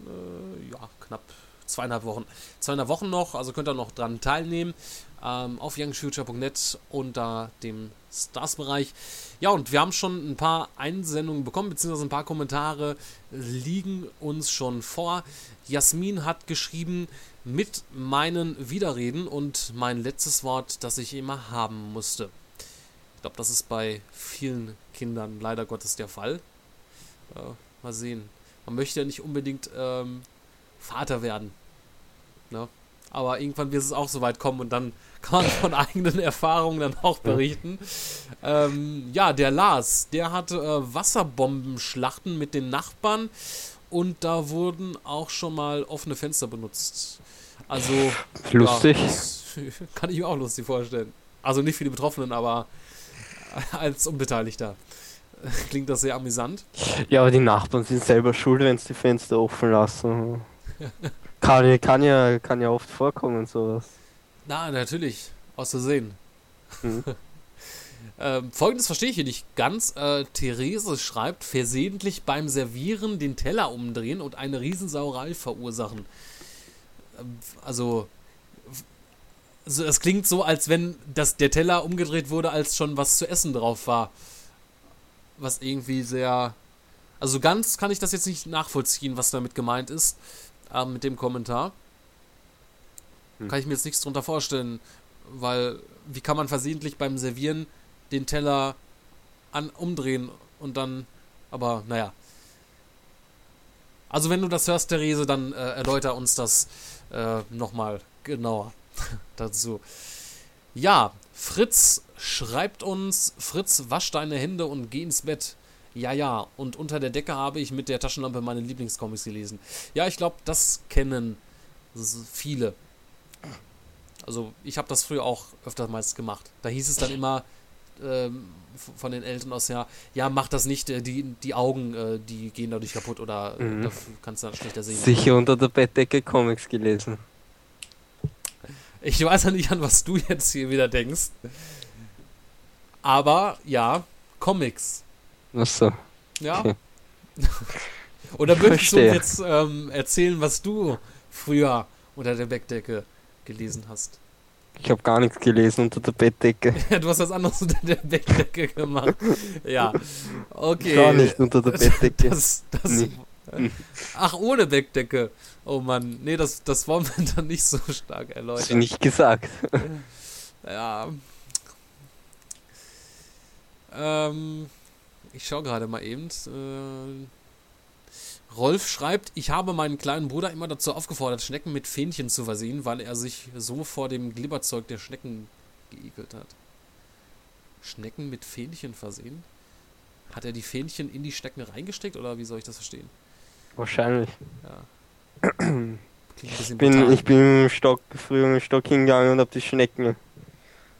A: äh, ja, knapp zweieinhalb Wochen. Zweieinhalb Wochen noch, also könnt ihr noch dran teilnehmen. Ähm, auf youngfuture.net unter dem Stars-Bereich. Ja, und wir haben schon ein paar Einsendungen bekommen, beziehungsweise ein paar Kommentare liegen uns schon vor. Jasmin hat geschrieben, mit meinen Widerreden und mein letztes Wort, das ich immer haben musste. Ich glaube, das ist bei vielen Kindern leider Gottes der Fall. Äh, mal sehen. Man möchte ja nicht unbedingt ähm, Vater werden. Ne? Aber irgendwann wird es auch so weit kommen und dann kann man von eigenen Erfahrungen dann auch berichten. Ähm, ja, der Lars, der hatte äh, Wasserbombenschlachten mit den Nachbarn und da wurden auch schon mal offene Fenster benutzt. Also.
B: Lustig.
A: Ja, kann ich mir auch lustig vorstellen. Also nicht für die Betroffenen, aber als Unbeteiligter. Klingt das sehr amüsant.
B: Ja, aber die Nachbarn sind selber schuld, wenn sie die Fenster offen lassen. kann, kann, ja, kann ja oft vorkommen, sowas.
A: Na, natürlich. Aus Versehen.
B: Mhm.
A: ähm, Folgendes verstehe ich hier nicht ganz. Äh, Therese schreibt, versehentlich beim Servieren den Teller umdrehen und eine Riesensauerei verursachen. Ähm, also, also, es klingt so, als wenn das, der Teller umgedreht wurde, als schon was zu essen drauf war. Was irgendwie sehr. Also ganz kann ich das jetzt nicht nachvollziehen, was damit gemeint ist, äh, mit dem Kommentar. Kann ich mir jetzt nichts drunter vorstellen, weil wie kann man versehentlich beim Servieren den Teller an, umdrehen und dann, aber naja. Also wenn du das hörst, Therese, dann äh, erläuter uns das äh, nochmal genauer dazu. Ja, Fritz schreibt uns, Fritz, wasch deine Hände und geh ins Bett. Ja, ja, und unter der Decke habe ich mit der Taschenlampe meine Lieblingscomics gelesen. Ja, ich glaube, das kennen viele. Also ich habe das früher auch öfter meist gemacht. Da hieß es dann immer ähm, von den Eltern aus, ja, ja, mach das nicht, äh, die, die Augen, äh, die gehen dadurch kaputt oder äh,
B: Mhm.
A: kannst du dann schlechter sehen.
B: Sicher unter der Bettdecke Comics gelesen.
A: Ich weiß ja nicht, an was du jetzt hier wieder denkst. Aber ja, Comics.
B: Achso.
A: Ja.
B: Okay.
A: Oder möchtest du jetzt ähm, erzählen, was du früher unter der Bettdecke gelesen hast?
B: Ich habe gar nichts gelesen unter der Bettdecke.
A: Ja, du hast was anderes unter der Bettdecke gemacht. Ja. Okay.
B: Gar nicht unter der Bettdecke.
A: Das, das,
B: Nie.
A: Ach, ohne Bettdecke. Oh Mann. Nee, das, das wollen wir dann nicht so stark
B: Hast du
A: erläutern.
B: nicht gesagt.
A: Ja. Ähm, ich schaue gerade mal eben. Äh, Rolf schreibt, ich habe meinen kleinen Bruder immer dazu aufgefordert, Schnecken mit Fähnchen zu versehen, weil er sich so vor dem Glibberzeug der Schnecken geekelt hat. Schnecken mit Fähnchen versehen? Hat er die Fähnchen in die Schnecken reingesteckt oder wie soll ich das verstehen?
B: Wahrscheinlich.
A: Ja.
B: Ich bin, ich bin im Stock, früher im Stock hingegangen und habe die Schnecken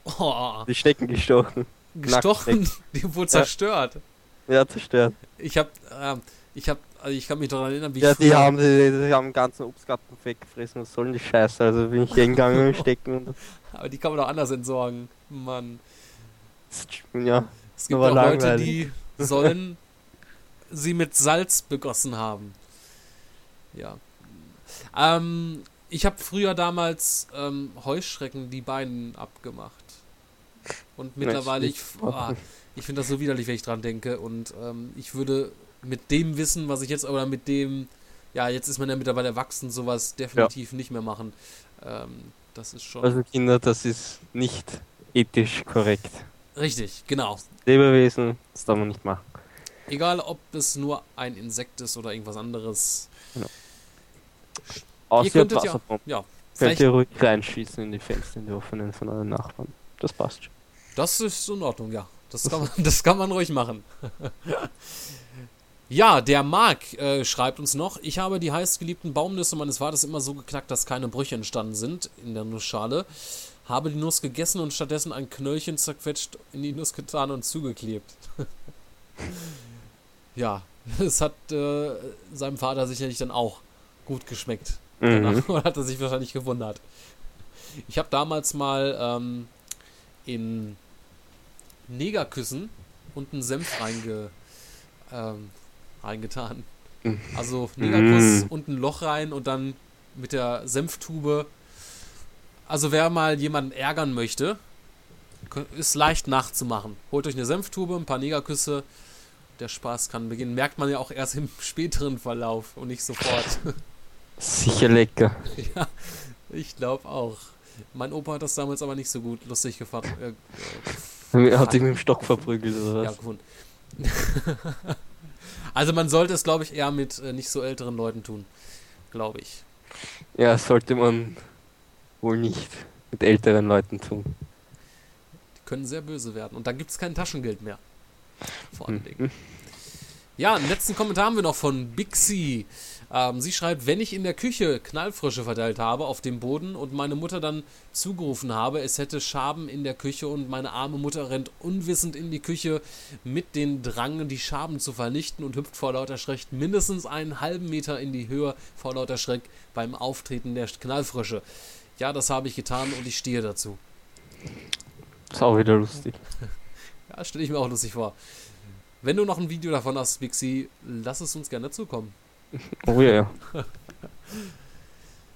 A: Oh,
B: Die Stecken gestochen.
A: gestochen, die wurde zerstört.
B: Ja, zerstört.
A: Ich hab, ähm, ich hab, also ich kann mich daran erinnern, wie
B: Ja,
A: ich
B: die
A: früher-
B: haben, die, die haben den ganzen Obstgarten weggefressen. Was soll denn die Scheiße? Also bin ich hingegangen und stecken
A: Aber die kann man doch anders entsorgen. Mann.
B: ja.
A: Es gibt auch Leute, die sollen sie mit Salz begossen haben. Ja. Ähm, ich habe früher damals ähm, Heuschrecken die Beine abgemacht. Und mittlerweile, ich, ah, ich finde das so widerlich, wenn ich dran denke. Und ähm, ich würde mit dem Wissen, was ich jetzt, oder mit dem, ja, jetzt ist man ja mittlerweile erwachsen, sowas definitiv nicht mehr machen. Ähm, das ist schon
B: Also Kinder, das ist nicht ethisch korrekt.
A: richtig, genau.
B: Lebewesen, das darf man nicht machen.
A: Egal, ob es nur ein Insekt ist oder irgendwas anderes.
B: Außer
A: ihr
B: ihr
A: könntet ja, ja,
B: Könnt ihr ruhig reinschießen in die Fenster, in die offenen von euren Nachbarn. Das passt schon.
A: das ist in Ordnung, ja. Das kann man, das kann man ruhig machen. ja, der Marc äh, schreibt uns noch, ich habe die heißgeliebten Baumnüsse meines Vaters immer so geknackt, dass keine Brüche entstanden sind in der Nussschale. Habe die Nuss gegessen und stattdessen ein Knöllchen zerquetscht in die Nuss getan und zugeklebt. ja, es hat äh, seinem Vater sicherlich dann auch gut geschmeckt.
B: Mhm.
A: Danach hat er sich wahrscheinlich gewundert. Ich habe damals mal ähm, in Negerküssen und einen Senf reinge, ähm, reingetan. Also Negerkuss
B: Mm.
A: und ein Loch rein und dann mit der Senftube. Also wer mal jemanden ärgern möchte, ist leicht nachzumachen. Holt euch eine Senftube, ein paar Negerküsse. Der Spaß kann beginnen. Merkt man ja auch erst im späteren Verlauf und nicht sofort.
B: Sicher lecker.
A: ja, ich glaube auch. Mein Opa hat das damals aber nicht so gut lustig gefasst. Äh,
B: Hat dich mit dem Stock verprügelt oder
A: ja,
B: was?
A: gefunden. also man sollte es, glaube ich, eher mit äh, nicht so älteren Leuten tun. Glaube ich.
B: Ja, sollte man wohl nicht mit älteren Leuten tun.
A: Die können sehr böse werden. Und dann gibt es kein Taschengeld mehr. Vor allen Dingen.
B: Mhm.
A: Ja, einen letzten Kommentar haben wir noch von Bixi. Ähm, sie schreibt, wenn ich in der Küche Knallfrösche verteilt habe auf dem Boden und meine Mutter dann zugerufen habe, es hätte Schaben in der Küche und meine arme Mutter rennt unwissend in die Küche mit den Drang, die Schaben zu vernichten und hüpft vor lauter Schreck mindestens einen halben Meter in die Höhe vor lauter Schreck beim Auftreten der Knallfrösche. Ja, das habe ich getan und ich stehe dazu.
B: Ist auch wieder lustig.
A: Ja, stelle ich mir auch lustig vor. Wenn du noch ein Video davon hast, Bixi, lass es uns gerne zukommen.
B: Oh ja.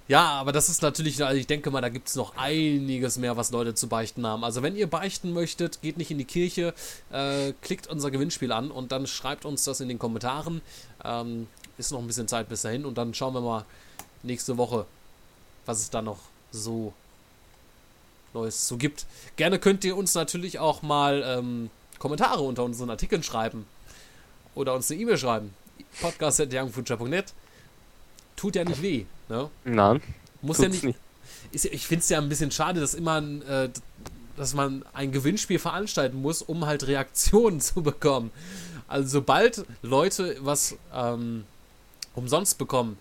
A: Ja, aber das ist natürlich, also ich denke mal, da gibt es noch einiges mehr, was Leute zu beichten haben. Also wenn ihr beichten möchtet, geht nicht in die Kirche, äh, klickt unser Gewinnspiel an und dann schreibt uns das in den Kommentaren. Ähm, ist noch ein bisschen Zeit bis dahin und dann schauen wir mal nächste Woche, was es da noch so Neues zu gibt. Gerne könnt ihr uns natürlich auch mal ähm, Kommentare unter unseren Artikeln schreiben oder uns eine E-Mail schreiben. podcast.youngfuture.net Tut ja nicht weh, ne?
B: Nein.
A: Muss ja
B: tut's
A: nicht. Ist, ich finde es ja ein bisschen schade, dass immer ein, äh, dass man ein Gewinnspiel veranstalten muss, um halt Reaktionen zu bekommen. Also sobald Leute was ähm, umsonst bekommen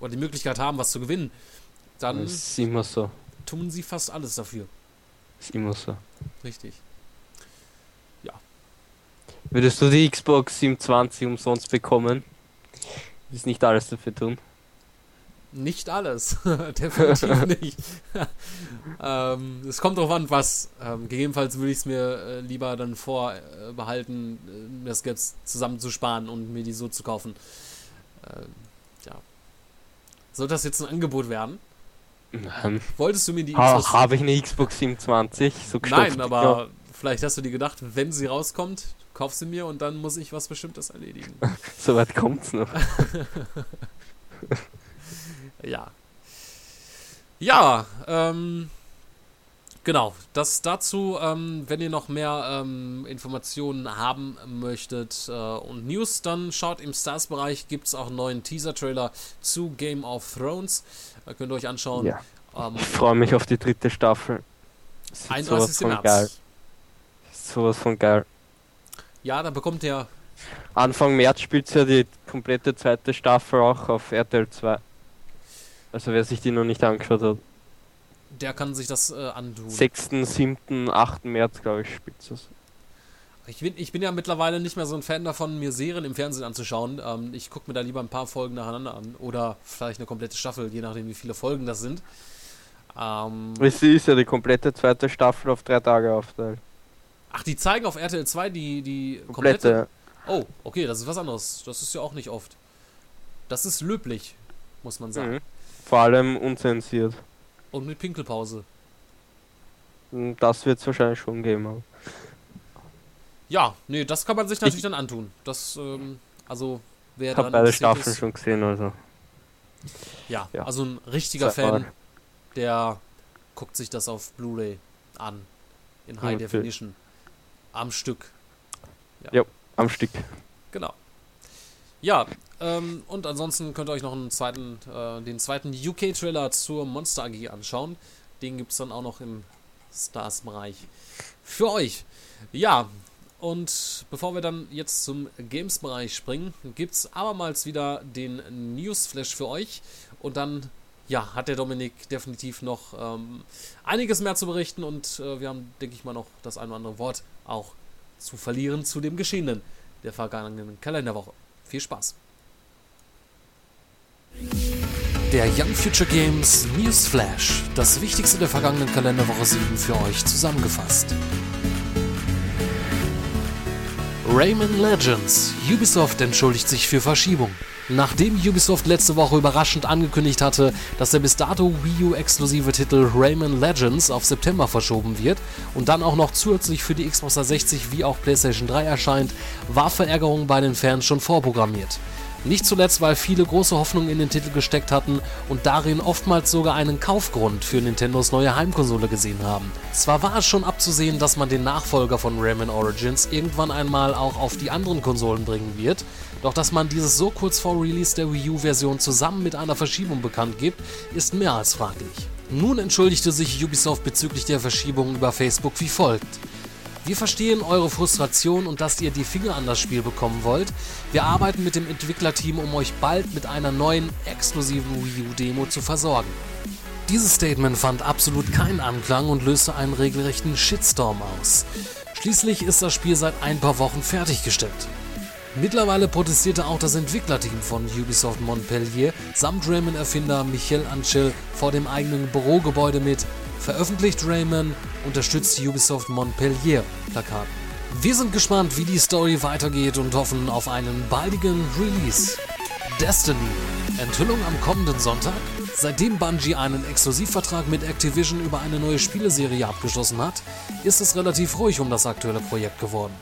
A: oder die Möglichkeit haben, was zu gewinnen, dann
B: ist immer so.
A: tun sie fast alles dafür.
B: Ist immer so.
A: Richtig.
B: Würdest du die Xbox 720 umsonst bekommen? Ist nicht alles dafür tun.
A: Nicht alles. Definitiv nicht. ähm, es kommt drauf an, was. Ähm, gegebenenfalls würde ich es mir äh, lieber dann vorbehalten, äh, behalten, äh, mir das Geld zusammenzusparen und mir die so zu kaufen. Ähm, ja. Soll das jetzt ein Angebot werden?
B: Nein.
A: Wolltest du mir die
B: Ha,
A: Xbox-
B: Habe ich eine Xbox 720? So
A: Nein, aber vielleicht hast du dir gedacht, wenn sie rauskommt, kauf sie mir und dann muss ich was Bestimmtes erledigen.
B: So weit kommt's noch.
A: Ja. Ja, ähm, genau. Das dazu, ähm, wenn ihr noch mehr ähm, Informationen haben möchtet äh, und News, dann schaut im Stars-Bereich, gibt es auch einen neuen Teaser-Trailer zu Game of Thrones. Da könnt ihr euch anschauen.
B: Ja.
A: Ähm,
B: Ich freue mich auf die dritte Staffel. Das wird
A: 31.
B: von
A: März.
B: geil. Sowas von geil.
A: Ja, da bekommt ihr
B: Anfang März spielt ja die komplette zweite Staffel auch auf RTL 2. Also wer sich die noch nicht angeschaut hat.
A: der kann sich das äh, antun.
B: 6., 7., 8. März, glaube ich, spielt das.
A: Ich bin, ich bin ja mittlerweile nicht mehr so ein Fan davon, mir Serien im Fernsehen anzuschauen. Ähm, ich gucke mir da lieber ein paar Folgen nacheinander an. Oder vielleicht eine komplette Staffel, je nachdem, wie viele Folgen das sind. Ähm,
B: Es ist ja die komplette zweite Staffel auf drei Tage aufteilt.
A: Ach, die zeigen auf RTL 2 die, die
B: Komplette.
A: Oh, okay, das ist was anderes. Das ist ja auch nicht oft. Das ist löblich, muss man sagen.
B: Mhm. Vor allem unzensiert.
A: Und mit Pinkelpause.
B: Und Das wird es wahrscheinlich schon geben. aber-
A: Ja, nee, das kann man sich natürlich dann antun. Das, ähm, also, wer
B: Ich habe beide Staffeln
A: ist,
B: schon gesehen, also.
A: Ja,
B: Ja.
A: also ein richtiger Fan, der guckt sich das auf Blu-ray an. In High. Definition. Am Stück.
B: Ja, am Stück.
A: Genau. Ja, ähm, und ansonsten könnt ihr euch noch einen zweiten, äh, den zweiten UK-Trailer zur Monster AG anschauen. Den gibt es dann auch noch im Stars-Bereich. Für euch. Ja, und bevor wir dann jetzt zum Games-Bereich springen, gibt es abermals wieder den Newsflash für euch. Und dann, ja, hat der Dominik definitiv noch ähm, einiges mehr zu berichten. Und äh, wir haben, denke ich mal, noch das ein oder andere Wort auch zu verlieren zu dem Geschehenen der vergangenen Kalenderwoche. Viel Spaß. Der Young Future Games News Flash. Das Wichtigste der vergangenen Kalenderwoche 7 für euch zusammengefasst. Rayman Legends. Ubisoft entschuldigt sich für Verschiebung. Nachdem Ubisoft letzte Woche überraschend angekündigt hatte, dass der bis dato Wii U-exklusive Titel Rayman Legends auf September verschoben wird und dann auch noch zusätzlich für die Xbox 360 wie auch PlayStation 3 erscheint, war Verärgerung bei den Fans schon vorprogrammiert. Nicht zuletzt, weil viele große Hoffnungen in den Titel gesteckt hatten und darin oftmals sogar einen Kaufgrund für Nintendos neue Heimkonsole gesehen haben. Zwar war es schon abzusehen, dass man den Nachfolger von Rayman Origins irgendwann einmal auch auf die anderen Konsolen bringen wird, doch dass man dieses so kurz vor Release der Wii U-Version zusammen mit einer Verschiebung bekannt gibt, ist mehr als fraglich. Nun entschuldigte sich Ubisoft bezüglich der Verschiebung über Facebook wie folgt. Wir verstehen eure Frustration und dass ihr die Finger an das Spiel bekommen wollt. Wir arbeiten mit dem Entwicklerteam, um euch bald mit einer neuen, exklusiven Wii U-Demo zu versorgen. Dieses Statement fand absolut keinen Anklang und löste einen regelrechten Shitstorm aus. Schließlich ist das Spiel seit ein paar Wochen fertiggestellt. Mittlerweile protestierte auch das Entwicklerteam von Ubisoft Montpellier samt Rayman-Erfinder Michel Ancel vor dem eigenen Bürogebäude mit Veröffentlicht Rayman, unterstützt Ubisoft Montpellier Plakat. Wir sind gespannt, wie die Story weitergeht und hoffen auf einen baldigen Release. Destiny. Enthüllung am kommenden Sonntag? Seitdem Bungie einen Exklusivvertrag mit Activision über eine neue Spieleserie abgeschlossen hat, ist es relativ ruhig um das aktuelle Projekt geworden.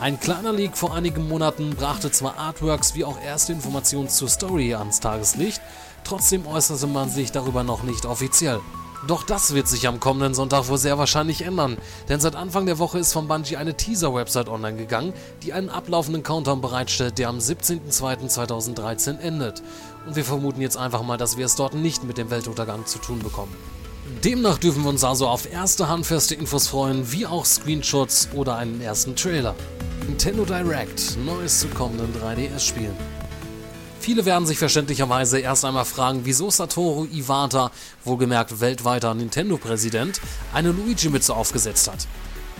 A: Ein kleiner Leak vor einigen Monaten brachte zwar Artworks wie auch erste Informationen zur Story ans Tageslicht, trotzdem äußerte man sich darüber noch nicht offiziell. Doch das wird sich am kommenden Sonntag wohl sehr wahrscheinlich ändern, denn seit Anfang der Woche ist von Bungie eine Teaser-Website online gegangen, die einen ablaufenden Countdown bereitstellt, der am 17.02.2013 endet. Und wir vermuten jetzt einfach mal, dass wir es dort nicht mit dem Weltuntergang zu tun bekommen. Demnach dürfen wir uns also auf erste handfeste Infos freuen, wie auch Screenshots oder einen ersten Trailer. Nintendo Direct, Neues zu kommenden 3DS-Spielen. Viele werden sich verständlicherweise erst einmal fragen, wieso Satoru Iwata, wohlgemerkt weltweiter Nintendo-Präsident, eine Luigi-Mütze aufgesetzt hat.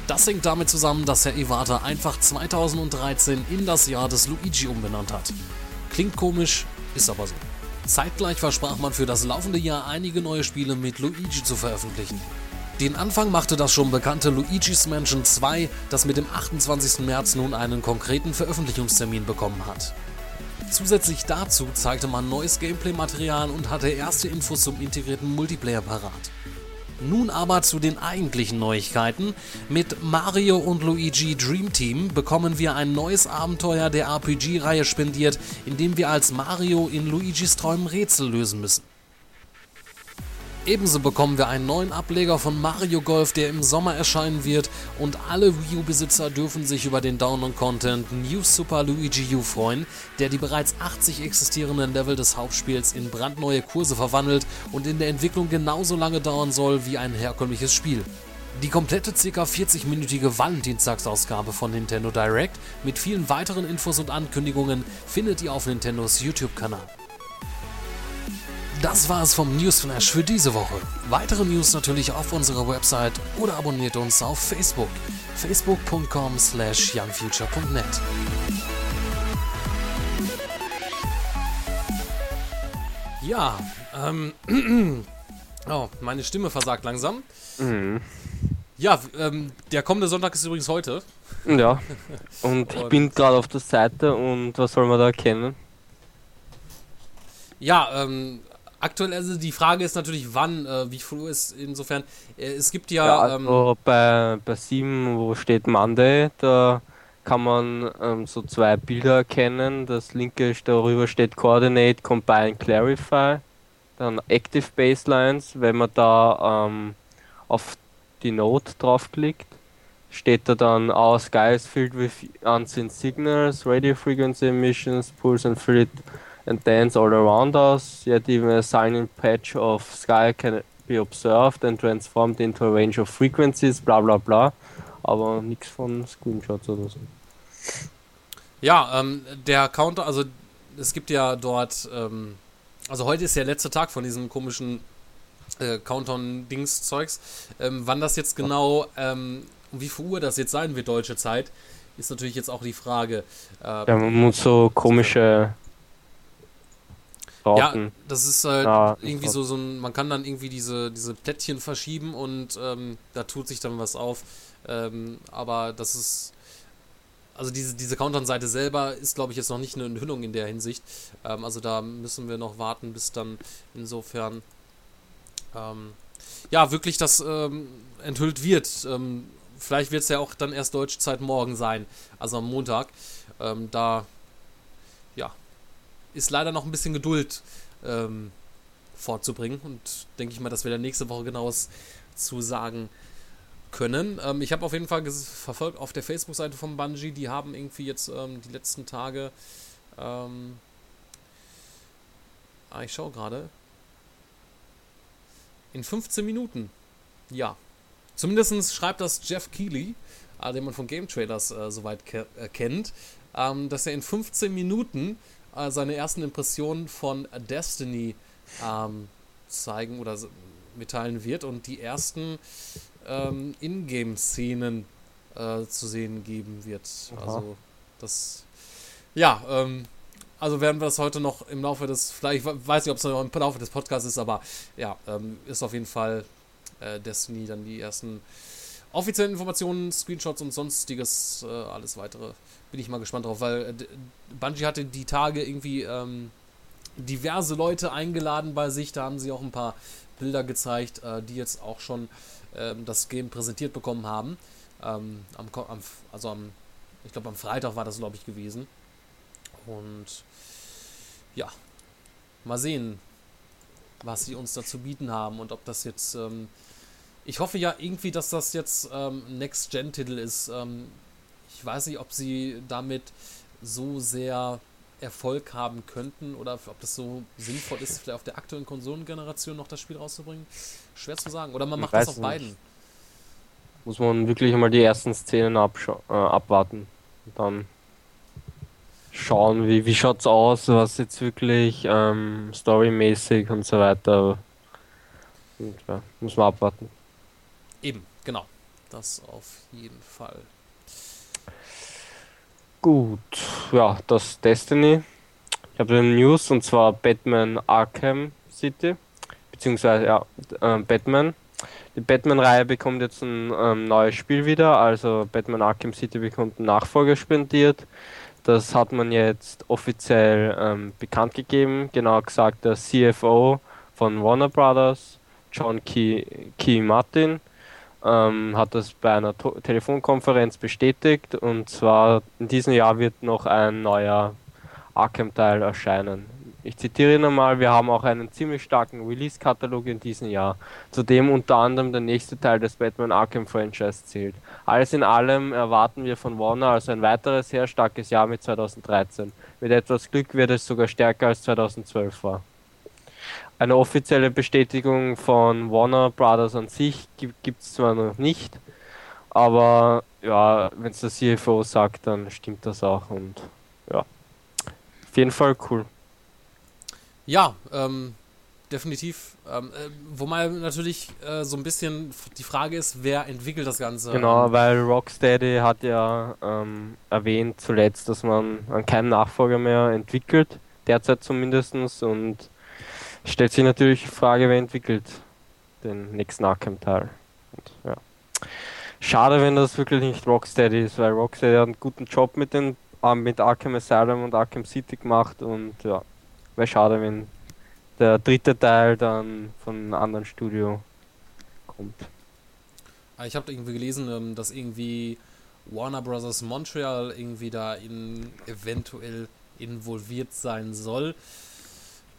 A: Das hängt damit zusammen, dass Herr Iwata einfach 2013 in das Jahr des Luigi umbenannt hat. Klingt komisch, ist aber so. Zeitgleich versprach man für das laufende Jahr einige neue Spiele mit Luigi zu veröffentlichen. Den Anfang machte das schon bekannte Luigi's Mansion 2, das mit dem 28. März nun einen konkreten Veröffentlichungstermin bekommen hat. Zusätzlich dazu zeigte man neues Gameplay-Material und hatte erste Infos zum integrierten Multiplayer parat. Nun aber zu den eigentlichen Neuigkeiten. Mit Mario und Luigi Dream Team bekommen wir ein neues Abenteuer der RPG-Reihe spendiert, in dem wir als Mario in Luigis Träumen Rätsel lösen müssen. Ebenso bekommen wir einen neuen Ableger von Mario Golf, der im Sommer erscheinen wird und alle Wii U-Besitzer dürfen sich über den Download-Content New Super Luigi U freuen, der die bereits 80 existierenden Level des Hauptspiels in brandneue Kurse verwandelt und in der Entwicklung genauso lange dauern soll wie ein herkömmliches Spiel. Die komplette ca. 40-minütige Valentinstagsausgabe von Nintendo Direct mit vielen weiteren Infos und Ankündigungen findet ihr auf Nintendos YouTube-Kanal. Das war es vom Newsflash für diese Woche. Weitere News natürlich auf unserer Website oder abonniert uns auf Facebook. facebook.com slash youngfuture.net. Ja, ähm, oh, meine Stimme versagt langsam.
B: Mhm.
A: Ja, ähm, der kommende Sonntag ist übrigens heute.
B: Ja. Und ich bin gerade auf der Seite und was soll man da erkennen?
A: Ja, ähm, aktuell, also die Frage ist natürlich, wann, äh, wie früh ist insofern. Äh, es gibt ja.
B: Ja,
A: ähm,
B: also bei, bei 7, wo steht Monday, da kann man ähm, so zwei Bilder erkennen. Das linke ist, darüber steht Coordinate, Combine, Clarify. Dann Active Baselines, wenn man da ähm, auf die Node draufklickt, steht da dann Our sky is filled with unseen signals, radio frequency emissions, pulse and fluid and dance all around us. Yet even a silent patch of sky can be observed and transformed into a range of frequencies, bla bla bla. Aber nichts von Screenshots oder so.
A: Ja, ähm, der Counter, also es gibt ja dort, ähm, also heute ist der letzte Tag von diesem komischen äh, Countdown-Dings-Zeugs. Ähm, wann das jetzt genau, ähm, um wie viel Uhr das jetzt sein wird, deutsche Zeit, ist natürlich jetzt auch die Frage. Äh,
B: Ja, man muss so komische
A: Ja,
B: Rauten.
A: das ist halt
B: Ja,
A: irgendwie so, so ein, man kann dann irgendwie diese, diese Plättchen verschieben und ähm, da tut sich dann was auf. Ähm, aber das ist, also diese, diese Countdown-Seite selber ist, glaube ich, jetzt noch nicht eine Enthüllung in der Hinsicht. Ähm, also da müssen wir noch warten, bis dann insofern, ähm, ja, wirklich das ähm, enthüllt wird. Ähm, vielleicht wird es ja auch dann erst deutsche Zeit morgen sein, also am Montag. Ähm, da, ja, ist leider noch ein bisschen Geduld ähm, vorzubringen und denke ich mal, dass wir dann nächste Woche genaues zu sagen können. Ähm, ich habe auf jeden Fall verfolgt auf der Facebook-Seite von Bungie, die haben irgendwie jetzt ähm, die letzten Tage, ähm, ah, ich schaue gerade, in 15 Minuten, ja, zumindest schreibt das Jeff Keighley, äh, den man von Game Trailers äh, soweit ke äh, kennt, ähm, dass er in 15 Minuten äh, seine ersten Impressionen von Destiny ähm, zeigen oder mitteilen wird und die ersten ähm, Ingame-Szenen äh, zu sehen geben wird.
B: Aha.
A: Also das, ja, ähm, also werden wir das heute noch im Laufe des, vielleicht, ich weiß nicht, ob es noch im Laufe des Podcasts ist, aber ja, ähm, ist auf jeden Fall äh, Destiny dann die ersten offiziellen Informationen, Screenshots und sonstiges, äh, alles weitere. Bin ich mal gespannt drauf, weil äh, Bungie hatte die Tage irgendwie ähm, diverse Leute eingeladen bei sich. Da haben sie auch ein paar Bilder gezeigt, äh, die jetzt auch schon ähm, das Game präsentiert bekommen haben. Ähm, am, am, also am, ich glaube am Freitag war das, glaube ich, gewesen. Und ja, mal sehen, was sie uns dazu bieten haben und ob das jetzt. Ähm, ich hoffe ja irgendwie, dass das jetzt ähm, Next-Gen-Titel ist. Ich weiß nicht, ob sie damit so sehr Erfolg haben könnten oder ob das so sinnvoll ist, vielleicht auf der aktuellen Konsolengeneration noch das Spiel rauszubringen. Schwer zu sagen. Oder man macht das auf
B: nicht.
A: beiden.
B: Muss man wirklich mal die ersten Szenen äh, abwarten. Und dann schauen, wie, wie schaut's aus, was jetzt wirklich ähm, storymäßig und so weiter. Und, ja, muss man abwarten.
A: Eben, genau. Das auf jeden Fall.
B: Gut, ja, das Destiny. Ich habe eine News und zwar Batman Arkham City, beziehungsweise ja, äh, Batman. Die Batman-Reihe bekommt jetzt ein ähm, neues Spiel wieder, also Batman Arkham City bekommt einen Nachfolger spendiert. Das hat man jetzt offiziell ähm, bekannt gegeben, genauer gesagt der CFO von Warner Brothers, John Key, Key Martin, ähm, hat das bei einer to Telefonkonferenz bestätigt und zwar in diesem Jahr wird noch ein neuer Arkham-Teil erscheinen. Ich zitiere nochmal, wir haben auch einen ziemlich starken Release-Katalog in diesem Jahr, zu dem unter anderem der nächste Teil des Batman Arkham-Franchise zählt. Alles in allem erwarten wir von Warner also ein weiteres sehr starkes Jahr mit 2013. Mit etwas Glück wird es sogar stärker als 2012 war. Eine offizielle Bestätigung von Warner Brothers an sich gibt es zwar noch nicht, aber ja, wenn es der CFO sagt, dann stimmt das auch und ja, auf jeden Fall cool.
A: Ja, ähm, definitiv. Ähm, äh, wo mal natürlich äh, so ein bisschen die Frage ist, wer entwickelt das Ganze?
B: Genau,
A: Ähm,
B: weil Rocksteady hat ja ähm, erwähnt zuletzt, dass man an keinen Nachfolger mehr entwickelt, derzeit zumindest. Und stellt sich natürlich die Frage, wer entwickelt den nächsten Arkham-Teil. Ja. Schade, wenn das wirklich nicht Rocksteady ist, weil Rocksteady hat einen guten Job mit, den, äh, mit Arkham Asylum und Arkham City gemacht und ja, wäre schade, wenn der dritte Teil dann von einem anderen Studio kommt.
A: Ah, Ich habe irgendwie gelesen, ähm, dass irgendwie Warner Bros. Montreal irgendwie da in eventuell involviert sein soll.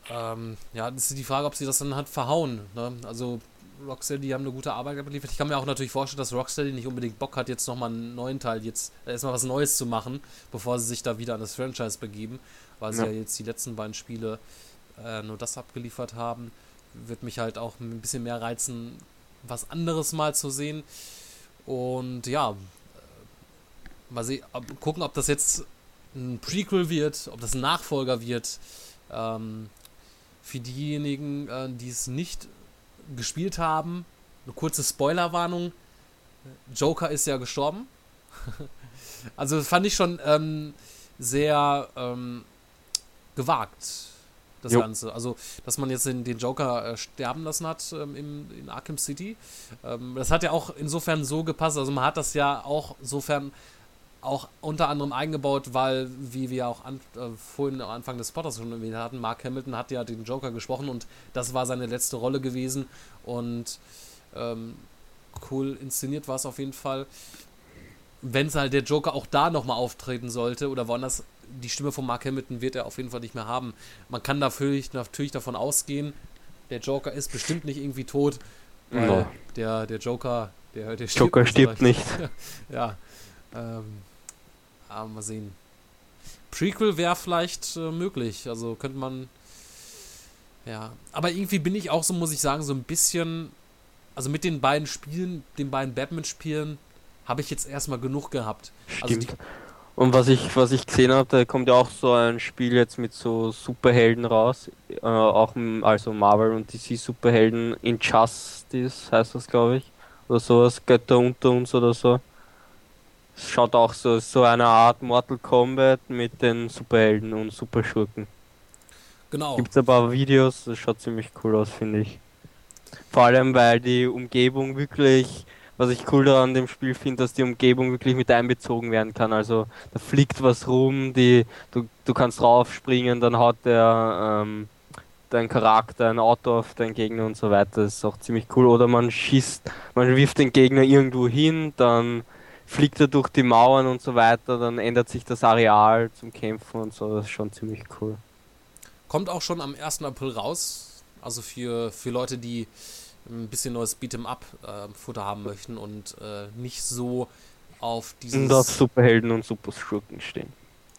A: Ähm, ja, das ist die Frage, ob sie das dann hat verhauen. Ne? Also Rocksteady, haben eine gute Arbeit abgeliefert. Ich kann mir auch natürlich vorstellen, dass Rocksteady nicht unbedingt Bock hat, jetzt nochmal einen neuen Teil, jetzt erstmal was Neues zu machen, bevor sie sich da wieder an das Franchise begeben, weil sie
B: Ja.
A: ja, jetzt die letzten beiden Spiele äh, nur das abgeliefert haben. Wird mich halt auch ein bisschen mehr reizen, was anderes mal zu sehen. Und ja, äh, mal sehen, ob, gucken, ob das jetzt ein Prequel wird, ob das ein Nachfolger wird. Ähm, für diejenigen, äh, die es nicht gespielt haben, eine kurze Spoilerwarnung. Joker ist ja gestorben. also das fand ich schon ähm, sehr ähm, gewagt, das
B: Jo.
A: Ganze. Also, dass man jetzt den, den Joker äh, sterben lassen hat ähm, im, in Arkham City. Ähm, das hat ja auch insofern so gepasst. Also man hat das ja auch insofern auch unter anderem eingebaut, weil, wie wir auch an, äh, vorhin am Anfang des Spotters schon erwähnt hatten, Mark Hamilton hat ja den Joker gesprochen und das war seine letzte Rolle gewesen und ähm, cool inszeniert war es auf jeden Fall. Wenn es halt der Joker auch da nochmal auftreten sollte oder woanders, die Stimme von Mark Hamilton wird er auf jeden Fall nicht mehr haben. Man kann dafür natürlich davon ausgehen, der Joker ist bestimmt nicht irgendwie tot, weil
B: No.
A: der, der Joker, der, der
B: Joker
A: in
B: stirbt nicht.
A: ja. Ähm, aber mal sehen. Prequel wäre vielleicht äh, möglich. Also könnte man. Ja. Aber irgendwie bin ich auch so, muss ich sagen, so ein bisschen. Also mit den beiden Spielen, den beiden Batman-Spielen, habe ich jetzt erstmal genug gehabt. Also
B: Stimmt. Und was ich, was ich gesehen habe, da kommt ja auch so ein Spiel jetzt mit so Superhelden raus. Äh, auch also Marvel und DC Superhelden Injustice heißt das, glaube ich. Oder sowas, Götter unter uns oder so. Es schaut auch so, so eine Art Mortal Kombat mit den Superhelden und Superschurken.
A: Genau.
B: Gibt's ein paar Videos, das schaut ziemlich cool aus, finde ich. Vor allem, weil die Umgebung wirklich, was ich cool daran dem Spiel finde, dass die Umgebung wirklich mit einbezogen werden kann. Also da fliegt was rum, die, du, du kannst raufspringen, dann haut der ähm, dein Charakter ein Auto auf deinen Gegner und so weiter. Das ist auch ziemlich cool. Oder man schießt, man wirft den Gegner irgendwo hin, dann fliegt er durch die Mauern und so weiter, dann ändert sich das Areal zum Kämpfen und so. Das ist schon ziemlich cool.
A: Kommt auch schon am 1. April raus. Also für, für Leute, die ein bisschen neues Beat'em-up-Futter haben möchten und äh, nicht so auf dieses.
B: Und auf Superhelden und Superschurken stehen.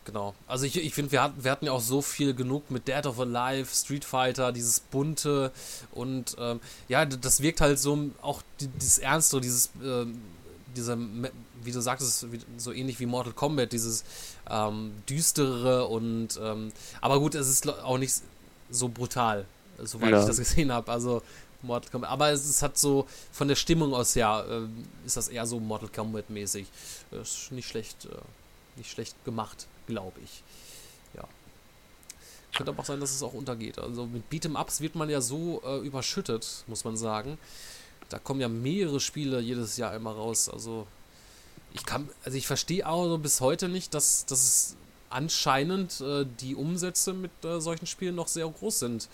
A: Genau. Also ich, ich finde, wir, hat, wir hatten ja auch so viel genug mit Dead of Alive, Street Fighter, dieses bunte und ähm, ja, das wirkt halt so auch die- dieses Ernste, dieses, ähm, diese, wie du sagtest, wie- so ähnlich wie Mortal Kombat, dieses ähm, düstere und ähm, aber gut, es ist auch nicht so brutal, soweit
B: Ja.
A: ich das gesehen habe. Also Mortal Kombat. Aber es, es hat so von der Stimmung aus her ähm, ist das eher so Mortal Kombat mäßig. Ist nicht schlecht, äh, nicht schlecht gemacht, glaube ich. Ja. Könnte aber auch sein, dass es auch untergeht. Also mit Beat'em-Ups wird man ja so äh, überschüttet, muss man sagen. Da kommen ja mehrere Spiele jedes Jahr immer raus. Also ich kann, also ich verstehe auch so bis heute nicht, dass, dass es anscheinend äh, die Umsätze mit äh, solchen Spielen noch sehr groß sind.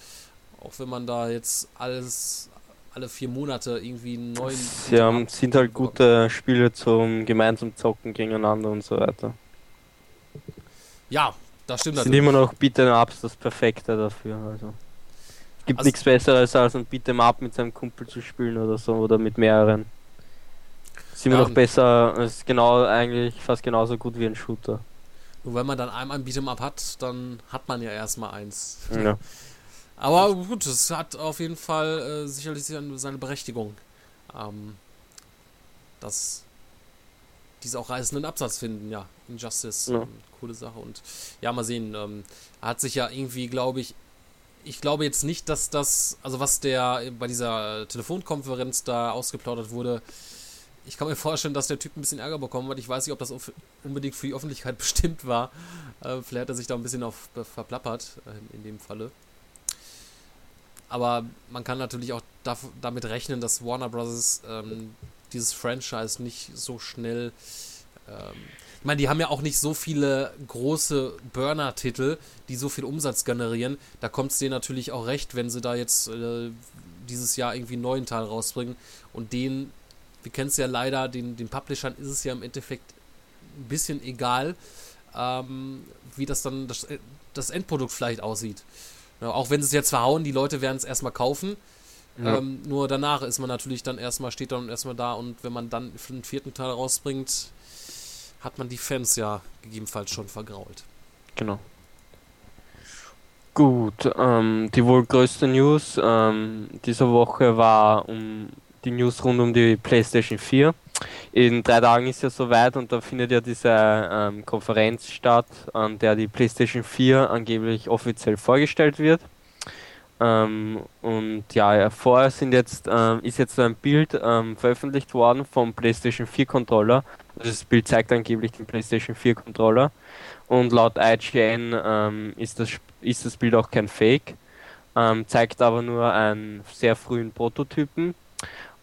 A: Auch wenn man da jetzt alles alle vier Monate irgendwie einen neuen.
B: Sie haben, sind halt gute Spiele zum gemeinsam zocken gegeneinander und so weiter.
A: Ja, das stimmt
B: Sind
A: natürlich.
B: immer noch Beat'em Ups das Perfekte dafür. Also. Gibt
A: Also-
B: nichts Besseres als ein Beat'em Up mit seinem Kumpel zu spielen oder so oder mit mehreren. Ist immer
A: Ja,
B: noch besser, ist genau eigentlich fast genauso gut wie ein Shooter.
A: Nur wenn man dann einmal ein Beat'em Up hat, dann hat man ja erstmal eins.
B: Ja.
A: Aber gut, es hat auf jeden Fall äh, sicherlich seine Berechtigung. Ähm, dass diese auch reißenden Absatz finden, ja. Injustice,
B: Ja.
A: ähm, coole Sache. Und ja, mal sehen. Ähm, er hat sich ja irgendwie, glaube ich, ich glaube jetzt nicht, dass das, also was der bei dieser Telefonkonferenz da ausgeplaudert wurde, ich kann mir vorstellen, dass der Typ ein bisschen Ärger bekommen hat. Ich weiß nicht, ob das unbedingt für die Öffentlichkeit bestimmt war. Äh, vielleicht hat er sich da ein bisschen auf verplappert äh, in dem Falle. Aber man kann natürlich auch damit rechnen, dass Warner Bros. Ähm, dieses Franchise nicht so schnell. Ähm, ich meine, die haben ja auch nicht so viele große Burner-Titel, die so viel Umsatz generieren. Da kommt es denen natürlich auch recht, wenn sie da jetzt äh, dieses Jahr irgendwie einen neuen Teil rausbringen und den wir kennen es ja leider, den, den Publishern ist es ja im Endeffekt ein bisschen egal, ähm, wie das dann das, das, Endprodukt vielleicht aussieht. Ja, auch wenn sie es jetzt verhauen, die Leute werden es erstmal kaufen. Ja. Ähm, nur danach ist man natürlich dann erstmal, steht dann erstmal da und wenn man dann für den vierten Teil rausbringt, hat man die Fans ja gegebenenfalls schon vergrault.
B: Genau. Gut, ähm, die wohl größte News ähm, dieser Woche war um die News rund um die PlayStation 4. In drei Tagen ist ja soweit und da findet ja diese ähm, Konferenz statt, an der die PlayStation 4 angeblich offiziell vorgestellt wird. Ähm, und ja, vorher sind jetzt, ähm, ist jetzt so ein Bild ähm, veröffentlicht worden vom PlayStation 4 Controller. Also das Bild zeigt angeblich den PlayStation 4 Controller. Und laut IGN ähm, ist, das, ist das Bild auch kein Fake, ähm, zeigt aber nur einen sehr frühen Prototypen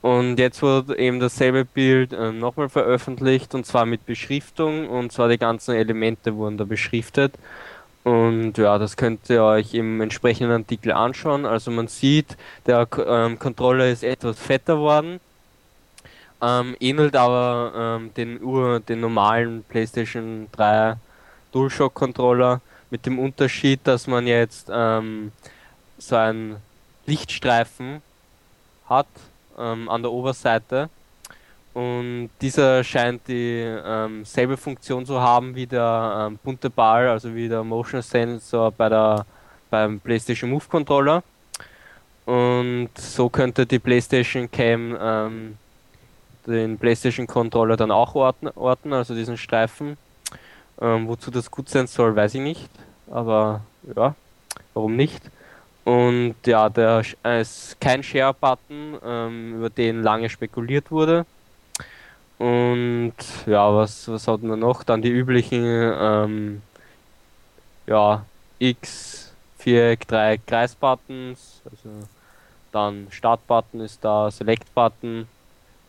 B: und jetzt wurde eben dasselbe Bild äh, nochmal veröffentlicht und zwar mit Beschriftung und zwar die ganzen Elemente wurden da beschriftet. Und ja, das könnt ihr euch im entsprechenden Artikel anschauen. Also man sieht, der ähm, Controller ist etwas fetter worden, ähm, ähnelt aber ähm, den, Ur, den normalen PlayStation 3 DualShock Controller mit dem Unterschied, dass man jetzt ähm, so einen Lichtstreifen hat ähm, an der Oberseite. Und dieser scheint dieselbe ähm, Funktion zu haben wie der ähm, bunte Ball, also wie der Motion Sensor bei der, beim PlayStation Move Controller. Und so könnte die PlayStation Cam ähm, den PlayStation Controller dann auch orten, orten also diesen Streifen. Ähm, wozu das gut sein soll, weiß ich nicht. Aber ja, warum nicht? Und ja, der ist kein Share-Button, ähm, über den lange spekuliert wurde. Und ja, was, was hatten wir noch? Dann die üblichen ähm, ja, X, Viereck, Dreieck, Kreis-Buttons. Also dann Start-Button ist da, Select-Button,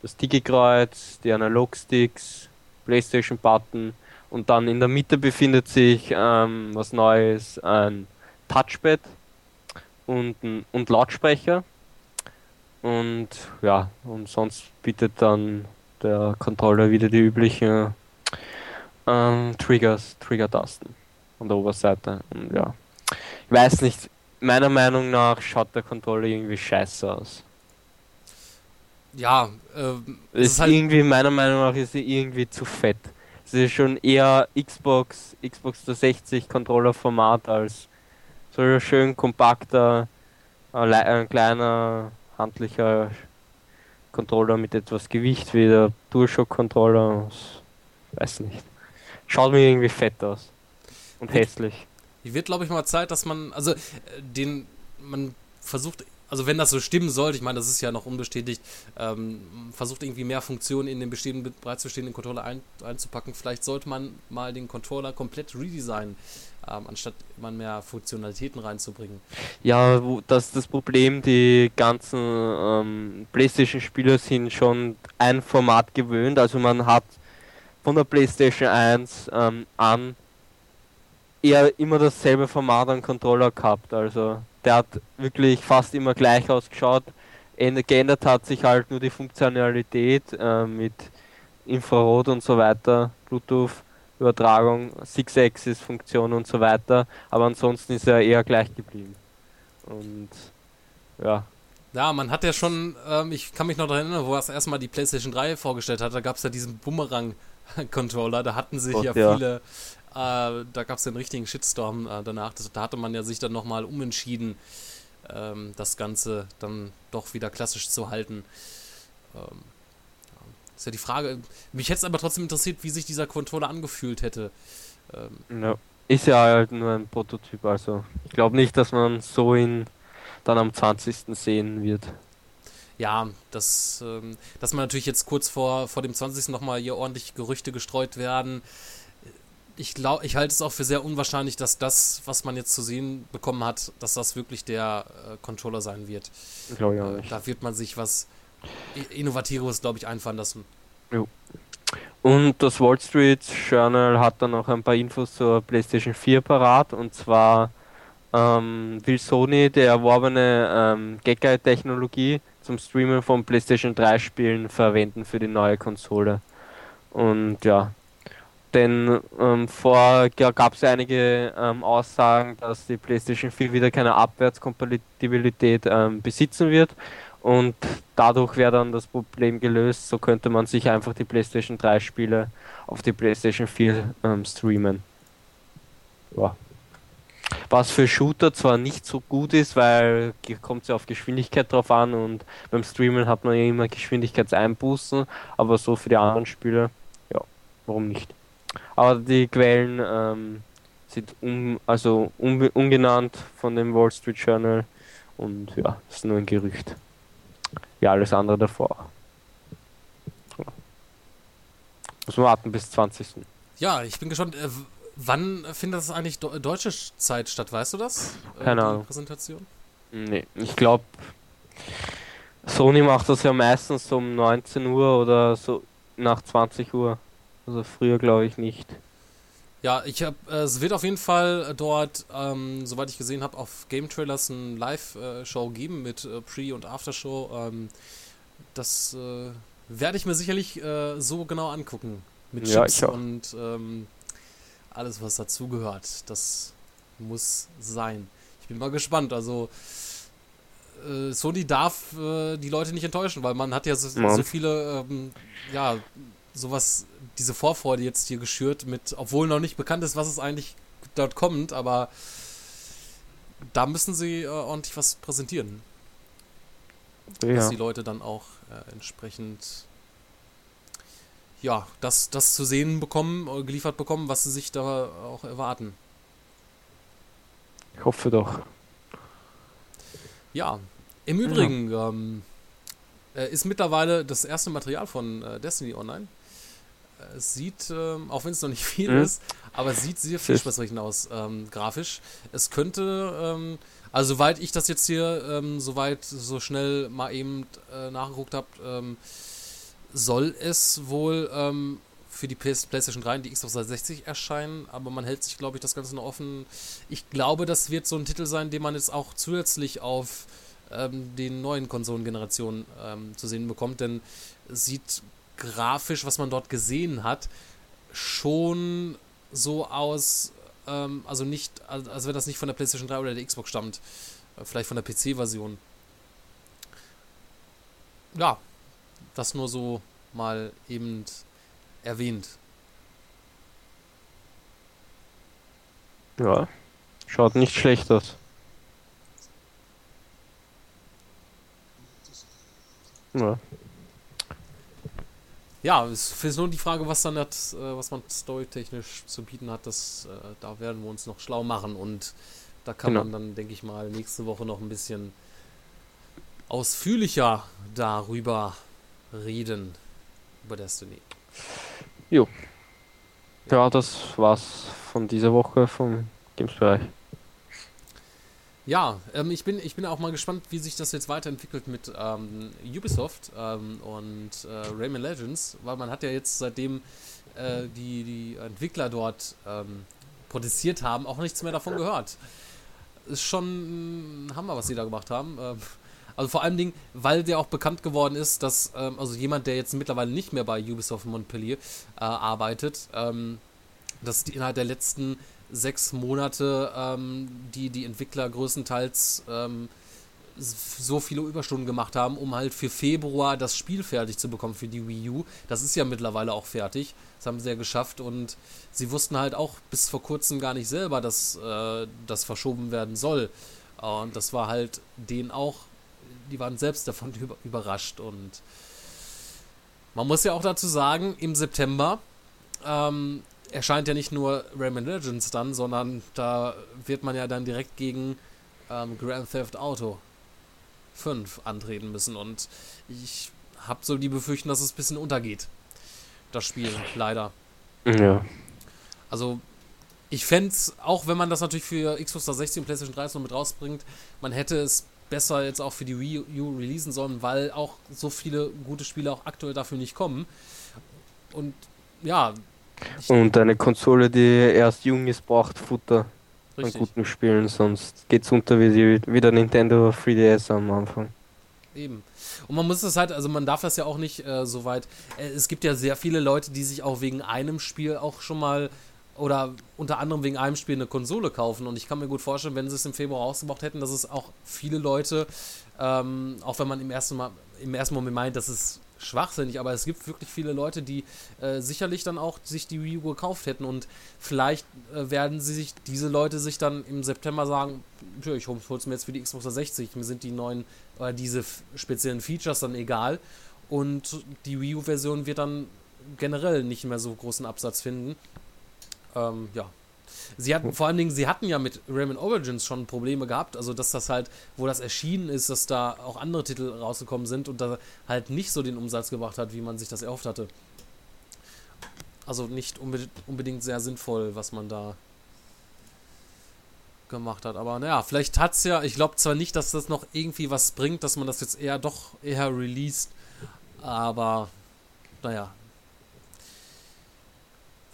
B: das Digi-Kreuz, die Analog-Sticks, PlayStation-Button und dann in der Mitte befindet sich ähm, was Neues, ein Touchpad und, und Lautsprecher. Und ja, und sonst bietet dann der Controller wieder die üblichen ähm, Triggers, Trigger-Tasten an der Oberseite. Und ja, ich weiß nicht, meiner Meinung nach schaut der Controller irgendwie scheiße aus.
A: Ja,
B: äh, ist, ist halt irgendwie, meiner Meinung nach, ist er irgendwie zu fett. Es ist schon eher Xbox, Xbox 360 Controller-Format als so schön kompakter, ein kleiner, handlicher Controller mit etwas Gewicht wie der DualShock-Controller. Weiß nicht. Schaut mir irgendwie fett aus. Und hässlich.
A: Die wird, glaube ich, mal Zeit, dass man, also, äh, den, man versucht also wenn das so stimmen sollte, ich meine, das ist ja noch unbestätigt, ähm, versucht irgendwie mehr Funktionen in den bestehenden, bereits bestehenden Controller ein, einzupacken. Vielleicht sollte man mal den Controller komplett redesignen, ähm, anstatt immer mehr Funktionalitäten reinzubringen.
B: Ja, das ist das Problem, die ganzen ähm, PlayStation-Spieler sind schon ein Format gewöhnt, also man hat von der PlayStation 1 ähm, an eher immer dasselbe Format an Controller gehabt, also der hat wirklich fast immer gleich ausgeschaut. Geändert hat sich halt nur die Funktionalität äh, mit Infrarot und so weiter, Bluetooth-Übertragung, Six-Axis-Funktion und so weiter. Aber ansonsten ist er eher gleich geblieben. Und ja.
A: Ja, man hat ja schon, ähm, ich kann mich noch daran erinnern, wo er es erstmal die PlayStation 3 vorgestellt hat, da gab es ja diesen Boomerang-Controller, da hatten sich Gott, ja, ja viele äh, da gab es den richtigen Shitstorm äh, danach. Das, da hatte man ja sich dann nochmal umentschieden, ähm, das Ganze dann doch wieder klassisch zu halten. Ähm, ist ja die Frage. Mich hätte es aber trotzdem interessiert, wie sich dieser Controller angefühlt hätte.
B: Ähm, ja. ist ja halt nur ein Prototyp, also ich glaube nicht, dass man so ihn dann am 20. sehen wird.
A: Ja, das, ähm, dass man natürlich jetzt kurz vor, vor dem 20. nochmal hier ordentlich Gerüchte gestreut werden. Ich glaube, ich halte es auch für sehr unwahrscheinlich, dass das, was man jetzt zu sehen bekommen hat, dass das wirklich der äh, Controller sein wird.
B: Glaube ich auch
A: Äh,
B: nicht.
A: Da wird man sich was I- Innovatives, glaube ich, einfallen lassen.
B: Jo. Und das Wall Street Journal hat dann noch ein paar Infos zur PlayStation 4 parat und zwar ähm, will Sony die erworbene ähm, Gag-Technologie zum Streamen von PlayStation 3 Spielen verwenden für die neue Konsole. Und ja, denn ähm, vor gab es ja einige ähm, Aussagen, dass die PlayStation 4 wieder keine Abwärtskompatibilität ähm, besitzen wird und dadurch wäre dann das Problem gelöst. So könnte man sich einfach die PlayStation 3 Spiele auf die PlayStation 4 ähm, streamen. Ja. Was für Shooter zwar nicht so gut ist, weil kommt ja auf Geschwindigkeit drauf an und beim Streamen hat man ja immer Geschwindigkeitseinbußen, aber so für die anderen Spiele, ja, warum nicht? Aber die Quellen ähm, sind um, also un, ungenannt von dem Wall Street Journal und ja, ist nur ein Gerücht. Wie alles andere davor. Ja. Muss man warten bis 20.
A: Ja, ich bin gespannt. Äh, wann findet das eigentlich do deutsche Zeit statt? Weißt du das? Äh,
B: Keine Ahnung.
A: Präsentation?
B: Nee, ich glaube, Sony macht das ja meistens um 19 Uhr oder so nach 20 Uhr. Also früher glaube ich nicht.
A: Ja, ich habe, äh, es wird auf jeden Fall dort, ähm, soweit ich gesehen habe, auf Game Trailers ein Live-Show geben mit äh, Pre- und Aftershow. Ähm, das äh, werde ich mir sicherlich äh, so genau angucken. Mit
B: Ja,
A: Chips
B: auch.
A: und ähm, alles, was dazugehört. Das muss sein. Ich bin mal gespannt. Also, äh, Sony darf äh, die Leute nicht enttäuschen, weil man hat ja so,
B: Ja.
A: so viele, ähm, ja, sowas, diese Vorfreude jetzt hier geschürt mit, obwohl noch nicht bekannt ist, was es eigentlich dort kommt, aber da müssen sie äh, ordentlich was präsentieren, dass
B: Ja.
A: die Leute dann auch äh, entsprechend ja, das, das zu sehen bekommen, äh, geliefert bekommen, was sie sich da auch erwarten.
B: Ich hoffe doch.
A: Ja, im Übrigen ähm, äh, ist mittlerweile das erste Material von äh, Destiny online. Es sieht, ähm, auch wenn es noch nicht viel
B: Mhm.
A: ist, aber es sieht sehr vielversprechend aus, ähm, grafisch. Es könnte, ähm, also soweit ich das jetzt hier ähm, soweit so schnell mal eben äh, nachgeguckt habe, ähm, soll es wohl für die PS PlayStation 3 und die Xbox 360 erscheinen, aber man hält sich, glaube ich, das Ganze noch offen. Ich glaube, das wird so ein Titel sein, den man jetzt auch zusätzlich auf ähm, den neuen Konsolengenerationen ähm, zu sehen bekommt, denn es sieht grafisch, was man dort gesehen hat, schon so aus, ähm, also nicht, als, wenn das nicht von der PlayStation 3 oder der Xbox stammt, äh, vielleicht von der PC-Version. Ja, das nur so mal eben erwähnt.
B: Ja. Schaut nicht schlecht aus. Ja.
A: Ja, es ist nur die Frage, was dann das, äh, was man storytechnisch zu bieten hat, das, äh, da werden wir uns noch schlau machen und da kann
B: Genau.
A: man dann, denke ich mal, nächste Woche noch ein bisschen ausführlicher darüber reden, über Destiny.
B: Jo. Ja, das war's von dieser Woche vom Games-Bereich.
A: Ja, ähm, ich, bin, ich bin auch mal gespannt, wie sich das jetzt weiterentwickelt mit ähm, Ubisoft ähm, und äh, Rayman Legends, weil man hat ja jetzt seitdem äh, die, die Entwickler dort ähm, protestiert haben, auch nichts mehr davon gehört. Ist schon Hammer, was sie da gemacht haben. Ähm, also vor allen Dingen, weil der auch bekannt geworden ist, dass ähm, also jemand, der jetzt mittlerweile nicht mehr bei Ubisoft Montpellier äh, arbeitet, dass die innerhalb der letzten sechs Monate ähm, die, die Entwickler größtenteils ähm, so viele Überstunden gemacht haben, um halt für Februar das Spiel fertig zu bekommen für die Wii U. Das ist ja mittlerweile auch fertig. Das haben sie ja geschafft und sie wussten halt auch bis vor kurzem gar nicht selber, dass äh, das verschoben werden soll. Und das war halt denen auch, die waren selbst davon über, überrascht und man muss ja auch dazu sagen, im September ähm, erscheint ja nicht nur Rayman Legends dann, sondern da wird man ja dann direkt gegen ähm, Grand Theft Auto 5 antreten müssen. Und ich habe so die Befürchtung, dass es ein bisschen untergeht. Das Spiel, leider.
B: Ja.
A: Also, ich fände es, auch wenn man das natürlich für Xbox 360 und PlayStation 3 noch mit rausbringt, man hätte es besser jetzt auch für die Wii U releasen sollen, weil auch so viele gute Spiele auch aktuell dafür nicht kommen. Und ja.
B: Und eine Konsole, die erst jung ist, braucht Futter
A: Richtig.
B: an guten Spielen, sonst geht's unter wie, wie der Nintendo 3DS am Anfang.
A: Eben. Und man muss es halt, also man darf das ja auch nicht äh, so weit. Äh, es gibt ja sehr viele Leute, die sich auch wegen einem Spiel auch schon mal oder unter anderem wegen einem Spiel eine Konsole kaufen. Und ich kann mir gut vorstellen, wenn sie es im Februar rausgebracht hätten, dass es auch viele Leute, ähm, auch wenn man im ersten, Mal, im ersten Moment meint, das ist schwachsinnig, aber es gibt wirklich viele Leute, die äh, sicherlich dann auch sich die Wii U gekauft hätten und vielleicht äh, werden sie sich, diese Leute sich dann im September sagen, tja, ich hol's mir jetzt für die Xbox 360, mir sind die neuen, oder diese f- speziellen Features dann egal und die Wii U-Version wird dann generell nicht mehr so großen Absatz finden. Ähm, ja. Sie hatten, vor allen Dingen, sie hatten ja mit Rayman Origins schon Probleme gehabt, also dass das halt, wo das erschienen ist, dass da auch andere Titel rausgekommen sind und da halt nicht so den Umsatz gebracht hat, wie man sich das erhofft hatte. Also nicht unbe unbedingt sehr sinnvoll, was man da gemacht hat. Aber naja, vielleicht hat es ja, ich glaube zwar nicht, dass das noch irgendwie was bringt, dass man das jetzt eher doch eher released, aber naja.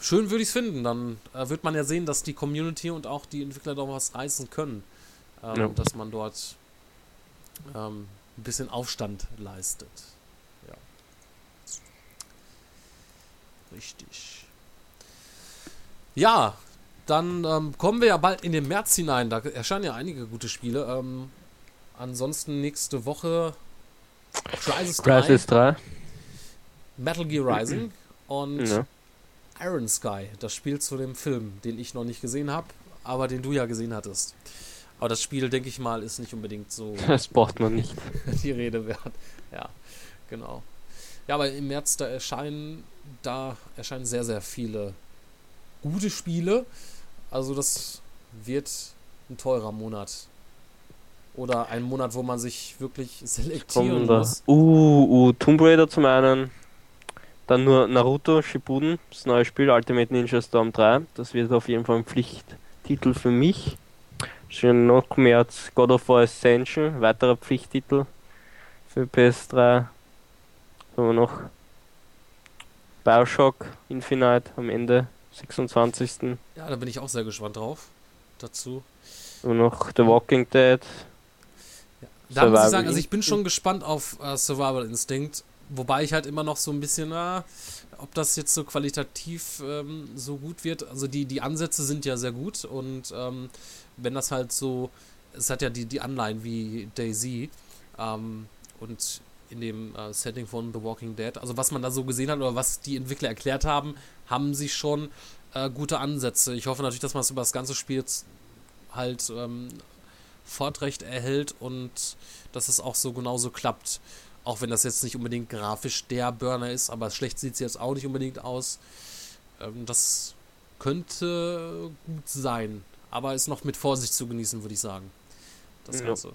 A: Schön würde ich es finden, dann äh, wird man ja sehen, dass die Community und auch die Entwickler doch was reißen können. Ähm,
B: Ja.
A: Dass man dort ähm, ein bisschen Aufstand leistet. Ja. Richtig. Ja, dann ähm, kommen wir ja bald in den März hinein. Da erscheinen ja einige gute Spiele. Ähm, ansonsten nächste Woche Crisis 3,
B: Crisis 3.
A: Metal Gear Rising und
B: Ja.
A: Iron Sky. Das Spiel zu dem Film, den ich noch nicht gesehen habe, aber den du ja gesehen hattest. Aber das Spiel, denke ich mal, ist nicht unbedingt so
B: Das braucht man nicht.
A: die Rede wert. Ja, genau. Ja, aber im März da erscheinen, da erscheinen sehr, sehr viele gute Spiele. Also das wird ein teurer Monat. Oder ein Monat, wo man sich wirklich selektieren muss.
B: Uh, uh, Tomb Raider zum einen. Dann nur Naruto Shippuden, das neue Spiel Ultimate Ninja Storm 3. Das wird auf jeden Fall ein Pflichttitel für mich. Schon noch mehr als God of War Ascension, weiterer Pflichttitel für PS3. Was haben wir noch? Bioshock Infinite am Ende, 26.
A: Ja, da bin ich auch sehr gespannt drauf. Dazu.
B: Und noch The Walking Dead.
A: Da muss ich sagen, also ich bin schon gespannt auf äh, Survival Instinct, wobei ich halt immer noch so ein bisschen, na, ob das jetzt so qualitativ ähm, so gut wird. Also die, die Ansätze sind ja sehr gut und ähm, wenn das halt so, es hat ja die, die Anleihen wie Daisy ähm, und in dem äh, Setting von The Walking Dead, also was man da so gesehen hat oder was die Entwickler erklärt haben, haben sie schon äh, gute Ansätze. Ich hoffe natürlich, dass man es über das ganze Spiel halt ähm, fortrecht erhält und dass es auch so genauso klappt. Auch wenn das jetzt nicht unbedingt grafisch der Burner ist, aber schlecht sieht es jetzt auch nicht unbedingt aus. Ähm, das könnte gut sein, aber ist noch mit Vorsicht zu genießen, würde ich sagen. Das
B: Ja.
A: Ganze.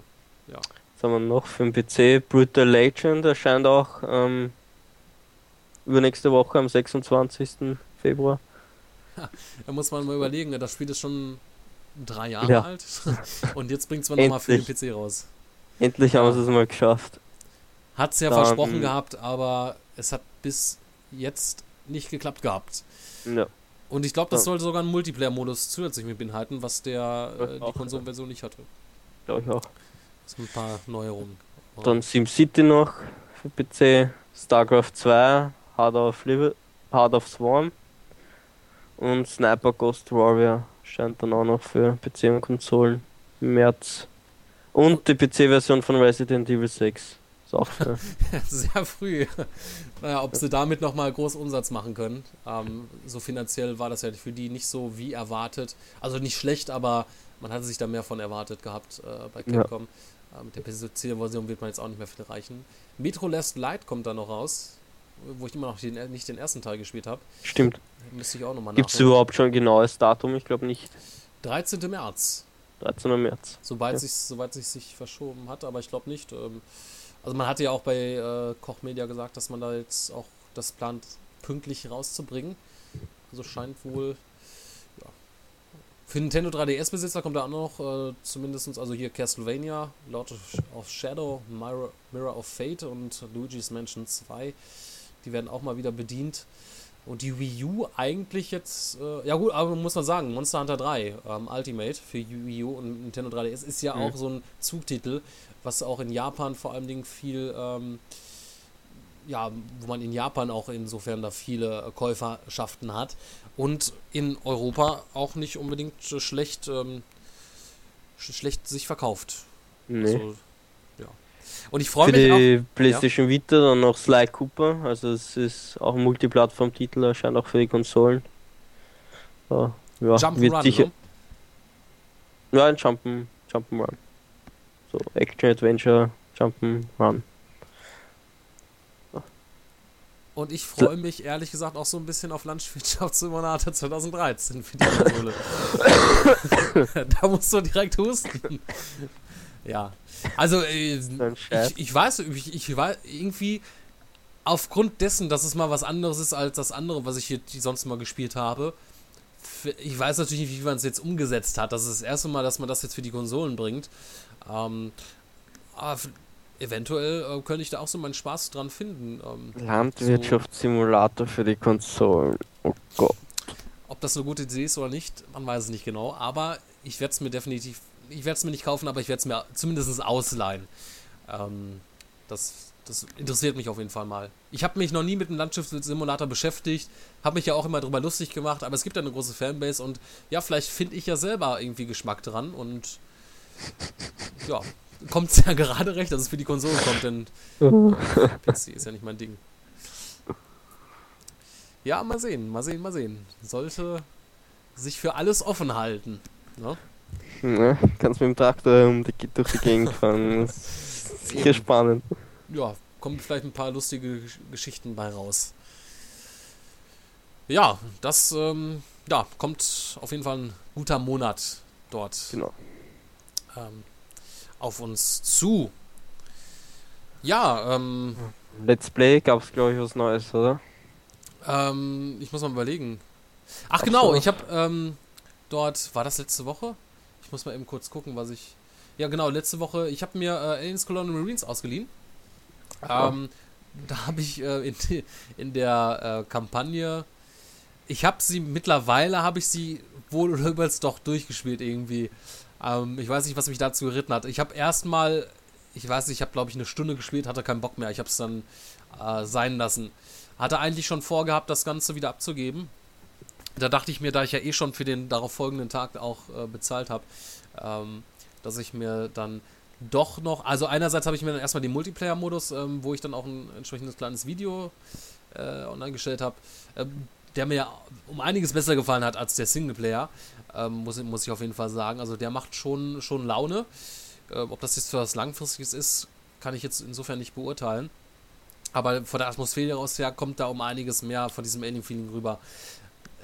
A: Ja.
B: Was haben wir noch für den PC? Brutal Legend erscheint auch ähm, übernächste Woche am 26. Februar.
A: Da muss man mal überlegen, das Spiel ist schon drei Jahre
B: Ja.
A: alt und jetzt bringt es man nochmal für den. PC raus.
B: Endlich haben sie es mal geschafft.
A: Hat es ja
B: Dann-
A: versprochen gehabt, aber es hat bis jetzt nicht geklappt gehabt.
B: Ja.
A: Und ich glaube, das
B: Ja.
A: soll sogar einen Multiplayer-Modus zusätzlich mit beinhalten, was der
B: Ja,
A: äh, die Konsolenversion nicht hatte.
B: Glaube ich auch.
A: Das sind ein paar Neuerungen.
B: Dann SimCity noch für PC, StarCraft 2, Heart of, Liv Heart of Swarm und Sniper Ghost Warrior scheint dann auch noch für PC und Konsolen im März. Und die PC-Version von Resident Evil 6 für.
A: Sehr früh. Naja, ob sie damit nochmal großen Umsatz machen können. Ähm, so finanziell war das ja für die nicht so wie erwartet. Also nicht schlecht, aber man hatte sich da mehr von erwartet gehabt äh, bei
B: Ja.
A: Capcom. Äh, mit der PC-Version wird man jetzt auch nicht mehr viel erreichen. Metro Last Light kommt da noch raus. wo ich immer noch den, nicht den ersten Teil gespielt habe.
B: Stimmt.
A: Müsste ich auch nochmal
B: Gibt es überhaupt schon ein genaues Datum? Ich glaube nicht.
A: 13. März.
B: 13. März.
A: Sobald
B: Ja.
A: sich soweit sich sich verschoben hat, aber ich glaube nicht. Ähm, also man hatte ja auch bei äh, Koch Media gesagt, dass man da jetzt auch das plant, pünktlich rauszubringen. Also scheint wohl. Ja. Für Nintendo 3DS-Besitzer kommt da auch noch, äh, zumindest, also hier Castlevania, Lord of, Shadow, Mirror, Mirror of Fate und Luigi's Mansion 2. Die werden auch mal wieder bedient. Und die Wii U eigentlich jetzt, äh, ja gut, aber muss man sagen, Monster Hunter 3 ähm, Ultimate für Wii U und Nintendo 3DS ist ja
B: Mhm.
A: auch so ein Zugtitel, was auch in Japan vor allen Dingen viel, ähm, ja, wo man in Japan auch insofern da viele äh, Käuferschaften hat und in Europa auch nicht unbedingt schlecht, ähm, sch schlecht sich verkauft.
B: Nee.
A: So, ja. Und ich freue
B: Für
A: mich
B: die
A: auch.
B: PlayStation Vita dann noch Sly Cooper, also es ist auch ein Multiplattform-Titel, erscheint auch für die Konsolen. Ja, ja
A: Jump
B: wird
A: Run,
B: sicher.
A: ne?
B: Ja, ein Jumpen, Jump'n'Run. So Action Adventure, Jump'n'Run.
A: Und ich freue mich ehrlich gesagt auch so ein bisschen auf Landwirtschaftssimulator 2013 für die Konsole. da musst du direkt husten. ja. Also, äh, ich, ich weiß, ich, ich weiß, irgendwie aufgrund dessen, dass es mal was anderes ist als das andere, was ich hier sonst mal gespielt habe. Ich weiß natürlich nicht, wie man es jetzt umgesetzt hat. Das ist das erste Mal, dass man das jetzt für die Konsolen bringt. Ähm, aber f- eventuell äh, könnte ich da auch so meinen Spaß dran finden. Ähm,
B: Landwirtschaftssimulator für die Konsolen. Oh Gott.
A: Ob das eine gute Idee ist oder nicht, man weiß es nicht genau. Aber ich werde es mir definitiv, ich werde es mir nicht kaufen, aber ich werde es mir zumindest ausleihen. Ähm, das, das interessiert mich auf jeden Fall mal. Ich habe mich noch nie mit einem Landschaftssimulator beschäftigt, habe mich ja auch immer drüber lustig gemacht, aber es gibt ja eine große Fanbase und ja, vielleicht finde ich ja selber irgendwie Geschmack dran und ja, kommt es ja gerade recht, dass es für die Konsolen kommt, denn PC ist ja nicht mein Ding. Ja, mal sehen, mal sehen, mal sehen. Sollte sich für alles offen halten. Ne?
B: Ne? Kannst mit dem Traktor um die, durch die Gegend fahren. Sicher spannend.
A: Ja, kommen vielleicht ein paar lustige Gesch- Geschichten bei raus. Ja, das ähm, ja, kommt auf jeden Fall ein guter Monat dort
B: Genau.
A: Ähm, auf uns zu. Ja, ähm,
B: Let's Play gab es, glaube ich, was Neues, oder?
A: Ähm, ich muss mal überlegen. Ach,
B: Ach
A: genau,
B: so.
A: ich habe ähm, dort, war das letzte Woche? Ich muss mal eben kurz gucken, was ich. Ja, genau, letzte Woche, ich habe mir äh, Aliens Colonial Marines ausgeliehen.
B: Ach.
A: Ähm, da habe ich äh, in, in der äh, Kampagne, ich habe sie, mittlerweile habe ich sie wohl oder übelst doch durchgespielt irgendwie. Ähm, ich weiß nicht, was mich dazu geritten hat. Ich habe erstmal, ich weiß nicht, ich habe glaube ich eine Stunde gespielt, hatte keinen Bock mehr. Ich habe es dann äh, sein lassen. Hatte eigentlich schon vorgehabt, das Ganze wieder abzugeben. Da dachte ich mir, da ich ja eh schon für den darauf folgenden Tag auch äh, bezahlt habe, ähm, dass ich mir dann doch noch, also einerseits habe ich mir dann erstmal den Multiplayer-Modus, ähm, wo ich dann auch ein entsprechendes kleines Video äh, online gestellt habe, ähm, der mir um einiges besser gefallen hat als der Singleplayer, ähm, muss, muss ich auf jeden Fall sagen. Also der macht schon, schon Laune. Äh, ob das jetzt für was Langfristiges ist, kann ich jetzt insofern nicht beurteilen. Aber von der Atmosphäre aus her kommt da um einiges mehr von diesem Alien-Feeling rüber.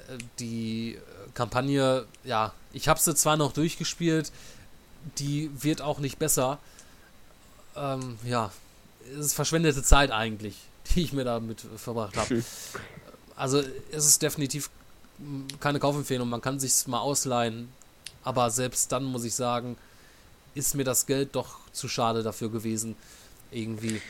A: Äh, Die äh, Kampagne, ja, ich habe sie zwar noch durchgespielt, die wird auch nicht besser. Ähm, ja, es ist verschwendete Zeit eigentlich, die ich mir damit verbracht habe. Also es ist definitiv keine Kaufempfehlung, man kann sich mal ausleihen, aber selbst dann muss ich sagen, ist mir das Geld doch zu schade dafür gewesen, irgendwie.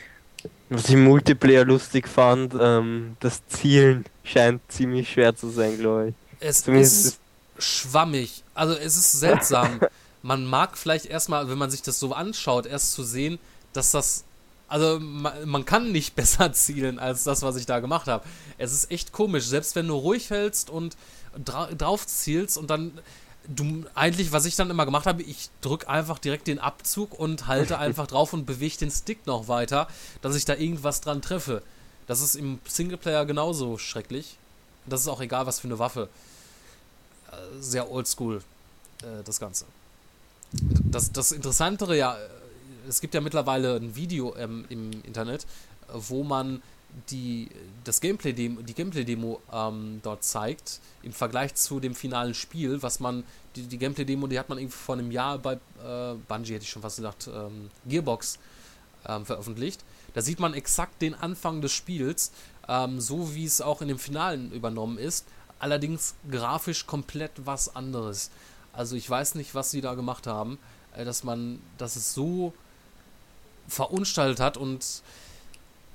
B: Was ich Multiplayer lustig fand, ähm, das Zielen scheint ziemlich schwer zu sein, glaube ich.
A: Es
B: Zumindest
A: ist schwammig. Also es ist seltsam. man mag vielleicht erstmal, wenn man sich das so anschaut, erst zu sehen, dass das. Also man, man kann nicht besser zielen als das, was ich da gemacht habe. Es ist echt komisch. Selbst wenn du ruhig hältst und dra drauf zielst und dann. Du, eigentlich, was ich dann immer gemacht habe, ich drücke einfach direkt den Abzug und halte einfach drauf und bewege den Stick noch weiter, dass ich da irgendwas dran treffe. Das ist im Singleplayer genauso schrecklich. Das ist auch egal, was für eine Waffe äh, sehr oldschool, äh, das Ganze. Das, das Interessantere ja, äh, es gibt ja mittlerweile ein Video ähm, im Internet, wo man die, das Gameplay -Demo, die Gameplay-Demo ähm, dort zeigt, im Vergleich zu dem finalen Spiel, was man, die, die Gameplay-Demo, die hat man irgendwie vor einem Jahr bei äh, Bungie, hätte ich schon fast gesagt, ähm, Gearbox ähm, veröffentlicht. Da sieht man exakt den Anfang des Spiels, ähm, so wie es auch in dem Finalen übernommen ist, allerdings grafisch komplett was anderes. Also ich weiß nicht, was sie da gemacht haben, äh, dass man, dass es so verunstaltet hat und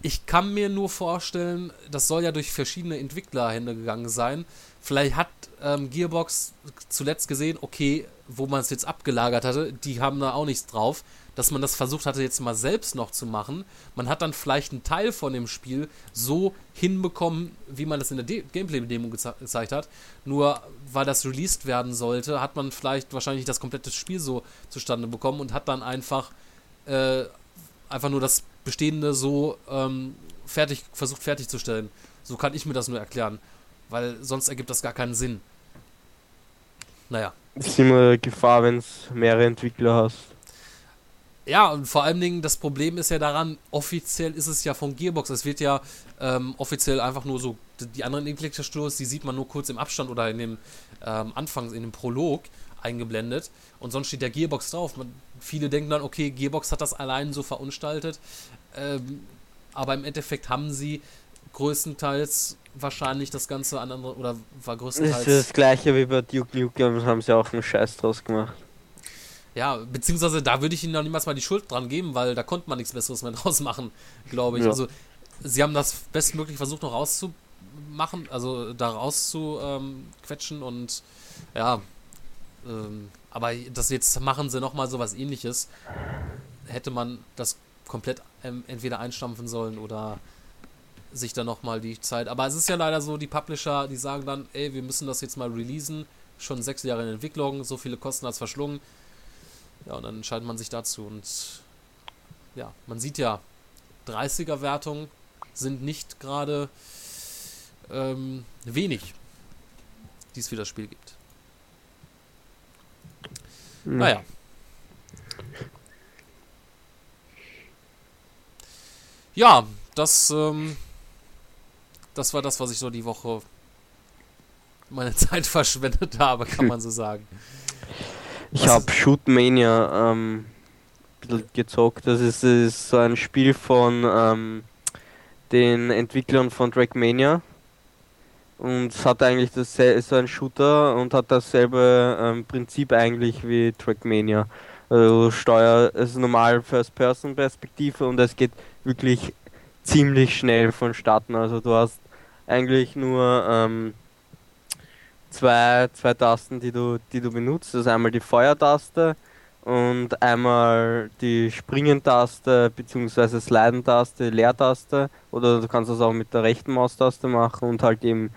A: ich kann mir nur vorstellen, das soll ja durch verschiedene Entwicklerhände gegangen sein. Vielleicht hat ähm, Gearbox zuletzt gesehen, okay, wo man es jetzt abgelagert hatte, die haben da auch nichts drauf, dass man das versucht hatte, jetzt mal selbst noch zu machen. Man hat dann vielleicht einen Teil von dem Spiel so hinbekommen, wie man das in der Gameplay-Demo geze gezeigt hat. Nur weil das released werden sollte, hat man vielleicht wahrscheinlich das komplette Spiel so zustande bekommen und hat dann einfach, äh, einfach nur das Bestehende so ähm, fertig, versucht fertigzustellen. So kann ich mir das nur erklären. Weil sonst ergibt das gar keinen Sinn. Naja.
B: Ist immer Gefahr, wenn es mehrere Entwickler hast.
A: Ja, und vor allen Dingen, das Problem ist ja daran, offiziell ist es ja von Gearbox. Es wird ja ähm, offiziell einfach nur so, die anderen Entwicklerstudios, die sieht man nur kurz im Abstand oder in dem ähm, Anfang, in dem Prolog eingeblendet. Und sonst steht der Gearbox drauf. Man, viele denken dann, okay, Gearbox hat das allein so verunstaltet. Ähm, aber im Endeffekt haben sie größtenteils wahrscheinlich das Ganze an andere, oder war größtenteils.
B: Das ist das gleiche wie bei Duke Nukem, haben sie auch einen Scheiß draus gemacht.
A: Ja, beziehungsweise da würde ich ihnen noch niemals mal die Schuld dran geben, weil da konnte man nichts Besseres mehr draus machen, glaube ich. Ja. Also, sie haben das bestmöglich versucht noch rauszumachen, also da rauszuquetschen und ja, ähm, aber das jetzt machen sie nochmal so was ähnliches, hätte man das komplett ähm, entweder einstampfen sollen oder sich dann nochmal die Zeit. Aber es ist ja leider so, die Publisher, die sagen dann, ey, wir müssen das jetzt mal releasen, schon sechs Jahre in Entwicklung, so viele Kosten hat es verschlungen ja, und dann entscheidet man sich dazu. Und ja, man sieht ja, 30er-Wertungen sind nicht gerade ähm, wenig, die es für das Spiel gibt. Mhm. Naja. Ja, das, ähm, das war das, was ich so die Woche meine Zeit verschwendet habe, kann man so sagen.
B: Ich habe Shootmania ähm, gezockt. Das ist, das ist, so ein Spiel von ähm, den Entwicklern von Trackmania. Und hat eigentlich das so ein Shooter und hat dasselbe ähm, Prinzip eigentlich wie Trackmania. Also Steuer ist normal First-Person-Perspektive und es geht wirklich ziemlich schnell vonstatten. Also du hast eigentlich nur ähm, zwei, zwei Tasten, die du, die du benutzt. Das ist einmal die Feuertaste und einmal die Springentaste bzw. Sliden-Taste, Leertaste oder du kannst das auch mit der rechten Maustaste machen und halt eben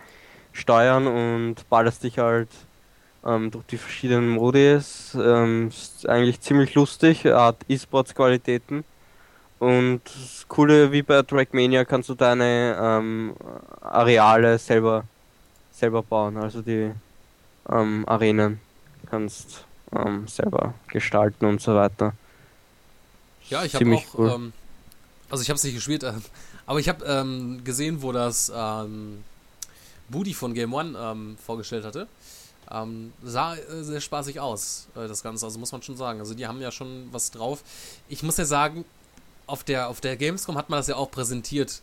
B: steuern und ballerst dich halt ähm, durch die verschiedenen Modis. Ähm, ist eigentlich ziemlich lustig, hat E-Sports-Qualitäten. Und das Coole wie bei Trackmania kannst du deine ähm, Areale selber selber bauen, also die ähm, Arenen kannst ähm, selber gestalten und so weiter.
A: Ja, ich habe auch, cool. ähm, also ich habe es nicht gespielt, äh, aber ich habe ähm, gesehen, wo das ähm, Booty von Game One ähm, vorgestellt hatte. Ähm, sah äh, sehr spaßig aus, äh, das Ganze, also muss man schon sagen. Also die haben ja schon was drauf. Ich muss ja sagen, auf der, auf der Gamescom hat man das ja auch präsentiert.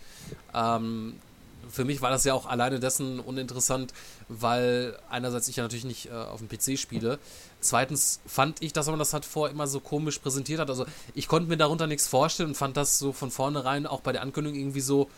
A: Ähm, für mich war das ja auch alleine dessen uninteressant, weil einerseits ich ja natürlich nicht äh, auf dem PC spiele. Zweitens fand ich, dass man das halt vorher immer so komisch präsentiert hat. Also ich konnte mir darunter nichts vorstellen und fand das so von vornherein auch bei der Ankündigung irgendwie so,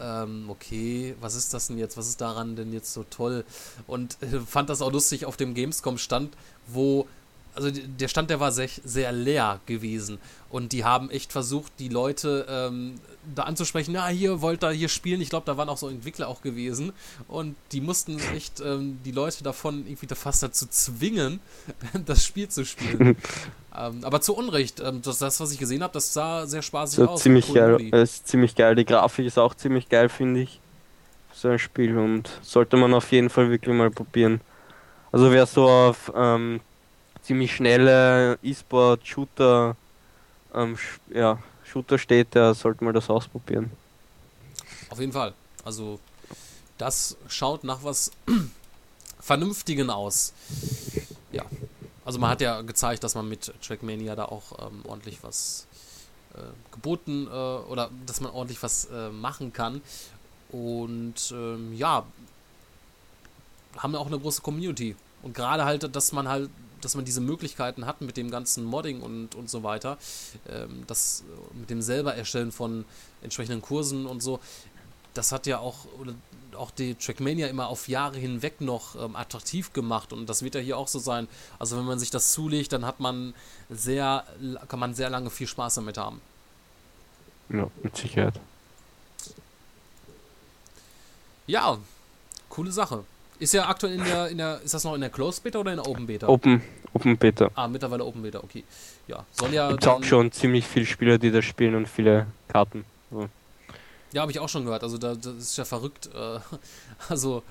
A: ähm, okay, was ist das denn jetzt? Was ist daran denn jetzt so toll? Und äh, fand das auch lustig auf dem Gamescom-Stand, wo also der Stand, der war sehr, sehr leer gewesen. Und die haben echt versucht, die Leute ähm, da anzusprechen, ja, hier wollt ihr hier spielen. Ich glaube, da waren auch so Entwickler auch gewesen. Und die mussten echt ähm, die Leute davon irgendwie fast dazu zwingen, das Spiel zu spielen. ähm, aber zu Unrecht, ähm, das, das, was ich gesehen habe, das sah sehr spaßig
B: so
A: aus.
B: Ziemlich geil, ist ziemlich geil. Die Grafik ist auch ziemlich geil, finde ich. So ein Spiel und sollte man auf jeden Fall wirklich mal probieren. Also wer so auf ähm, ziemlich schnelle E-Sport-Shooter ähm, ja, Shooter steht, der sollte mal das ausprobieren.
A: Auf jeden Fall. Also, das schaut nach was Vernünftigen aus. Ja. Also, man hat ja gezeigt, dass man mit Trackmania da auch ähm, ordentlich was äh, geboten äh, oder dass man ordentlich was äh, machen kann. Und ähm, ja, haben auch eine große Community. Und gerade halt, dass man halt, dass man diese Möglichkeiten hat mit dem ganzen Modding und, und so weiter, ähm, das mit dem selber Erstellen von entsprechenden Kursen und so, das hat ja auch, auch die Trackmania immer auf Jahre hinweg noch ähm, attraktiv gemacht und das wird ja hier auch so sein. Also wenn man sich das zulegt, dann hat man sehr, kann man sehr lange viel Spaß damit haben.
B: Ja, mit Sicherheit.
A: Ja, coole Sache. Ist ja aktuell in der, in der, ist das noch in der Closed Beta oder in der Open Beta?
B: Open, Open Beta.
A: Ah, mittlerweile Open Beta, okay. Ja, soll ja.
B: Gibt auch schon ziemlich viele Spieler, die das spielen und viele Karten. So.
A: Ja, habe ich auch schon gehört. Also da, das ist ja verrückt. Äh, also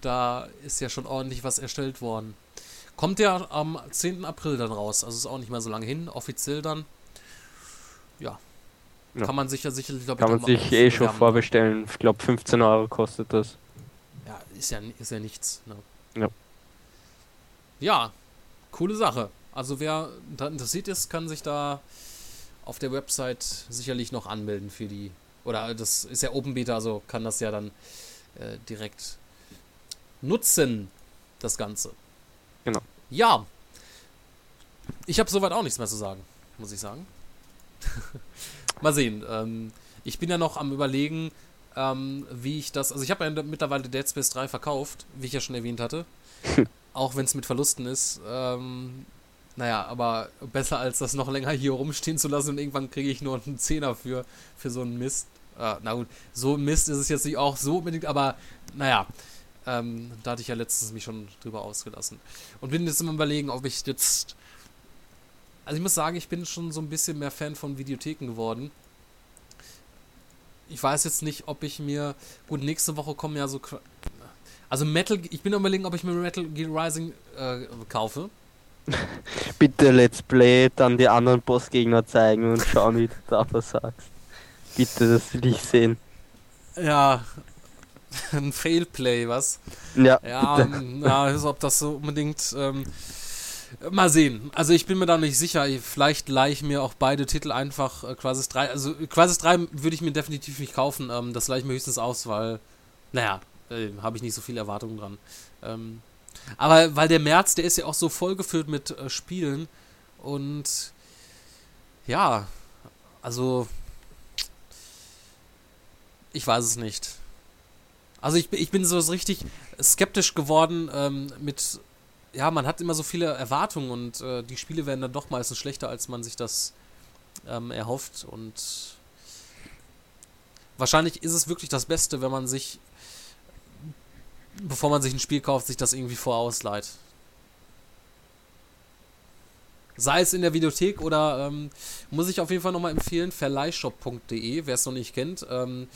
A: da ist ja schon ordentlich was erstellt worden. Kommt ja am 10. April dann raus. Also ist auch nicht mehr so lange hin. Offiziell dann. Ja.
B: Ja.
A: Kann man sich ja sicherlich, glaub ich,
B: Kann man sich eh schon vorbestellen. Ich glaube 15 Euro kostet das.
A: Ja, ist ja, ist ja nichts. Ne?
B: Ja.
A: Ja, coole Sache. Also wer da interessiert ist, kann sich da auf der Website sicherlich noch anmelden für die. Oder das ist ja Open Beta, also kann das ja dann äh, direkt nutzen, das Ganze.
B: Genau.
A: Ja. Ich habe soweit auch nichts mehr zu sagen, muss ich sagen. Mal sehen. Ähm, ich bin ja noch am überlegen, ähm, wie ich das. Also ich habe ja mittlerweile Dead Space 3 verkauft, wie ich ja schon erwähnt hatte. auch wenn es mit Verlusten ist. Ähm, naja, aber besser als das noch länger hier rumstehen zu lassen und irgendwann kriege ich nur einen Zehner für, für so einen Mist. Äh, na gut, so ein Mist ist es jetzt nicht auch so unbedingt, aber naja. Ähm, da hatte ich ja letztens mich schon drüber ausgelassen. Und bin jetzt immer überlegen, ob ich jetzt. Also ich muss sagen, ich bin schon so ein bisschen mehr Fan von Videotheken geworden. Ich weiß jetzt nicht, ob ich mir. Gut, nächste Woche kommen ja so. Also Metal. Ich bin überlegen, ob ich mir Metal Gear Rising äh, kaufe.
B: Bitte Let's Play, dann die anderen Bossgegner zeigen und schauen, wie du da was sagst. Bitte, das will ich sehen.
A: Ja. Ein Failplay, was?
B: Ja,
A: Ja,
B: bitte.
A: ähm, also ob das so unbedingt. Ähm, mal sehen. Also ich bin mir da nicht sicher. Vielleicht leihe ich mir auch beide Titel einfach äh, Quasis 3. Also Quasis 3 würde ich mir definitiv nicht kaufen. Ähm, das leihe ich mir höchstens aus, weil, naja, äh, habe ich nicht so viele Erwartungen dran. Ähm, aber weil der März, der ist ja auch so vollgefüllt mit äh, Spielen und ja, also ich weiß es nicht. Also ich, bin- ich bin so richtig skeptisch geworden ähm, mit, ja, man hat immer so viele Erwartungen und äh, die Spiele werden dann doch meistens schlechter, als man sich das ähm, erhofft und wahrscheinlich ist es wirklich das Beste, wenn man sich, bevor man sich ein Spiel kauft, sich das irgendwie vorausleiht. Sei es in der Videothek oder ähm, muss ich auf jeden Fall nochmal empfehlen, verleihshop.de, wer es noch nicht kennt. Ähm,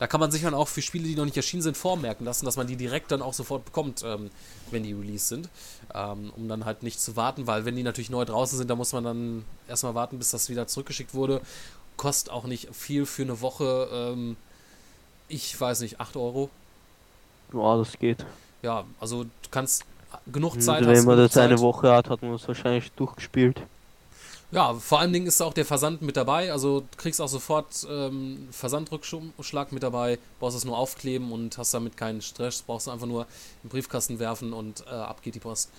A: da kann man sich dann auch für Spiele, die noch nicht erschienen sind, vormerken lassen, dass man die direkt dann auch sofort bekommt, ähm, wenn die released sind. Ähm, um dann halt nicht zu warten, weil wenn die natürlich neu draußen sind, da muss man dann erstmal warten, bis das wieder zurückgeschickt wurde. Kostet auch nicht viel für eine Woche. Ähm, ich weiß nicht, 8 Euro.
B: Ja, das geht.
A: Ja, also du kannst genug Zeit
B: wenn man das eine
A: Zeit.
B: Woche hat, hat man es wahrscheinlich durchgespielt.
A: Ja, vor allen Dingen ist auch der Versand mit dabei. Also du kriegst auch sofort ähm, Versandrückschlag mit dabei, brauchst es nur aufkleben und hast damit keinen Stress, brauchst du einfach nur im Briefkasten werfen und äh, ab geht die Post.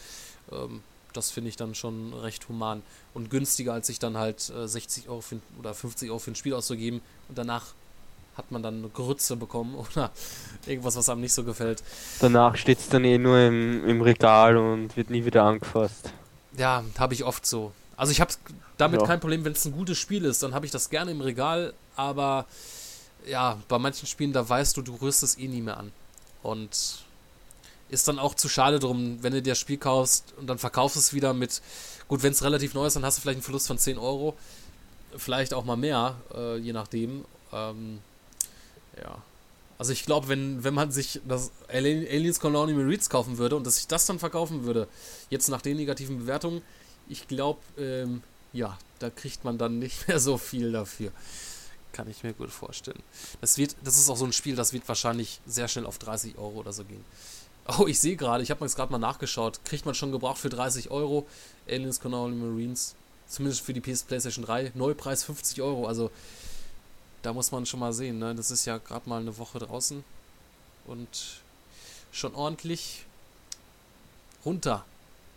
A: Ähm, das finde ich dann schon recht human und günstiger, als sich dann halt äh, 60 Euro für, oder 50 Euro für ein Spiel auszugeben und danach hat man dann eine Grütze bekommen oder irgendwas, was einem nicht so gefällt.
B: Danach steht es dann eh nur im, im Regal und wird nie wieder angefasst.
A: Ja, habe ich oft so. Also ich habe damit
B: Ja.
A: kein Problem, wenn es ein gutes Spiel ist, dann habe ich das gerne im Regal, aber ja, bei manchen Spielen, da weißt du, du rührst es eh nie mehr an. Und ist dann auch zu schade drum, wenn du dir das Spiel kaufst und dann verkaufst es wieder mit, gut, wenn es relativ neu ist, dann hast du vielleicht einen Verlust von 10 Euro, vielleicht auch mal mehr, äh, je nachdem. Ähm, ja. Also ich glaube, wenn, wenn man sich das Alien- Aliens Colony Marines kaufen würde und dass sich das dann verkaufen würde, jetzt nach den negativen Bewertungen, ich glaube, ähm, ja, da kriegt man dann nicht mehr so viel dafür. Kann ich mir gut vorstellen. Das wird, das ist auch so ein Spiel, das wird wahrscheinlich sehr schnell auf 30 Euro oder so gehen. Oh, ich sehe gerade, ich habe mir jetzt gerade mal nachgeschaut. Kriegt man schon gebraucht für 30 Euro. Aliens Colonial Marines. Zumindest für die PS PlayStation 3. Neupreis 50 Euro. Also, da muss man schon mal sehen. Ne? Das ist ja gerade mal eine Woche draußen. Und schon ordentlich runter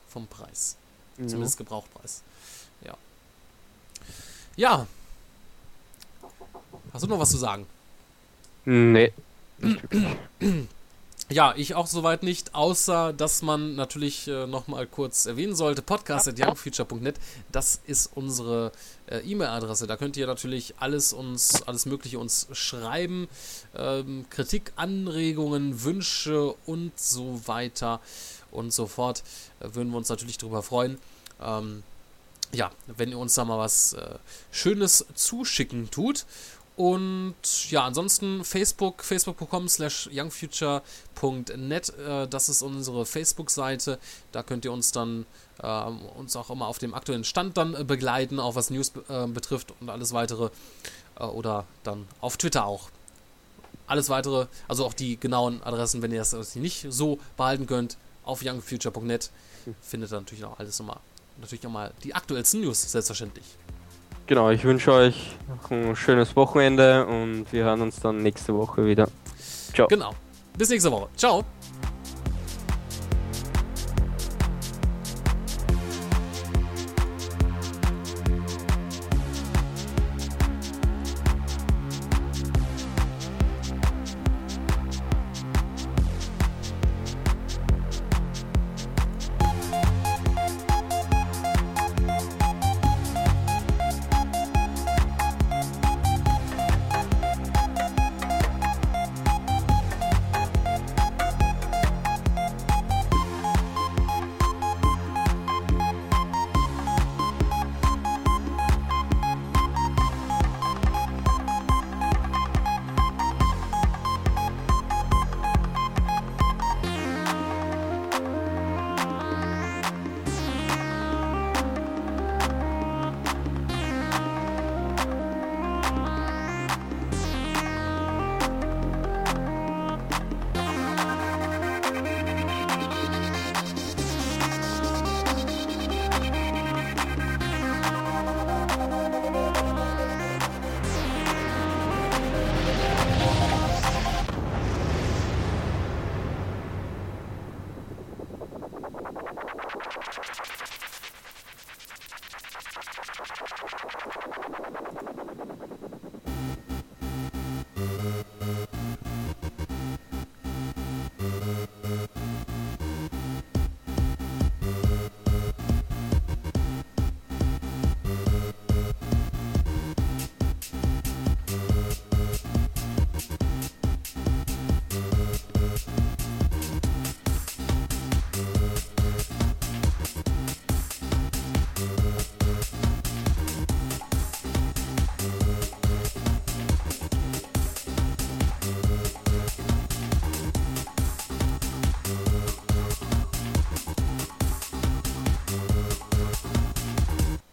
A: vom Preis.
B: Ja.
A: Zumindest Gebrauchtpreis. Ja. Ja. Hast du noch was zu sagen?
B: Nee.
A: Ja, ich auch soweit nicht, außer dass man natürlich äh, nochmal kurz erwähnen sollte, podcast.youngfuture.net, das ist unsere äh, E-Mail-Adresse. Da könnt ihr natürlich alles uns, alles Mögliche uns schreiben, ähm, Kritik, Anregungen, Wünsche und so weiter und so fort. Äh, würden wir uns natürlich darüber freuen. Ähm, ja, wenn ihr uns da mal was äh, Schönes zuschicken tut. Und ja, ansonsten Facebook, facebook.com slash youngfuture.net, äh, das ist unsere Facebook-Seite. Da könnt ihr uns dann, äh, uns auch immer auf dem aktuellen Stand dann äh, begleiten, auch was News äh, betrifft und alles weitere. Äh, oder dann auf Twitter auch. Alles weitere, also auch die genauen Adressen, wenn ihr das nicht so behalten könnt, auf youngfuture.net findet ihr natürlich auch alles nochmal. Natürlich nochmal die aktuellsten News, selbstverständlich.
B: Genau, ich wünsche euch noch ein schönes Wochenende und wir hören uns dann nächste Woche wieder. Ciao.
A: Genau. Bis nächste Woche. Ciao.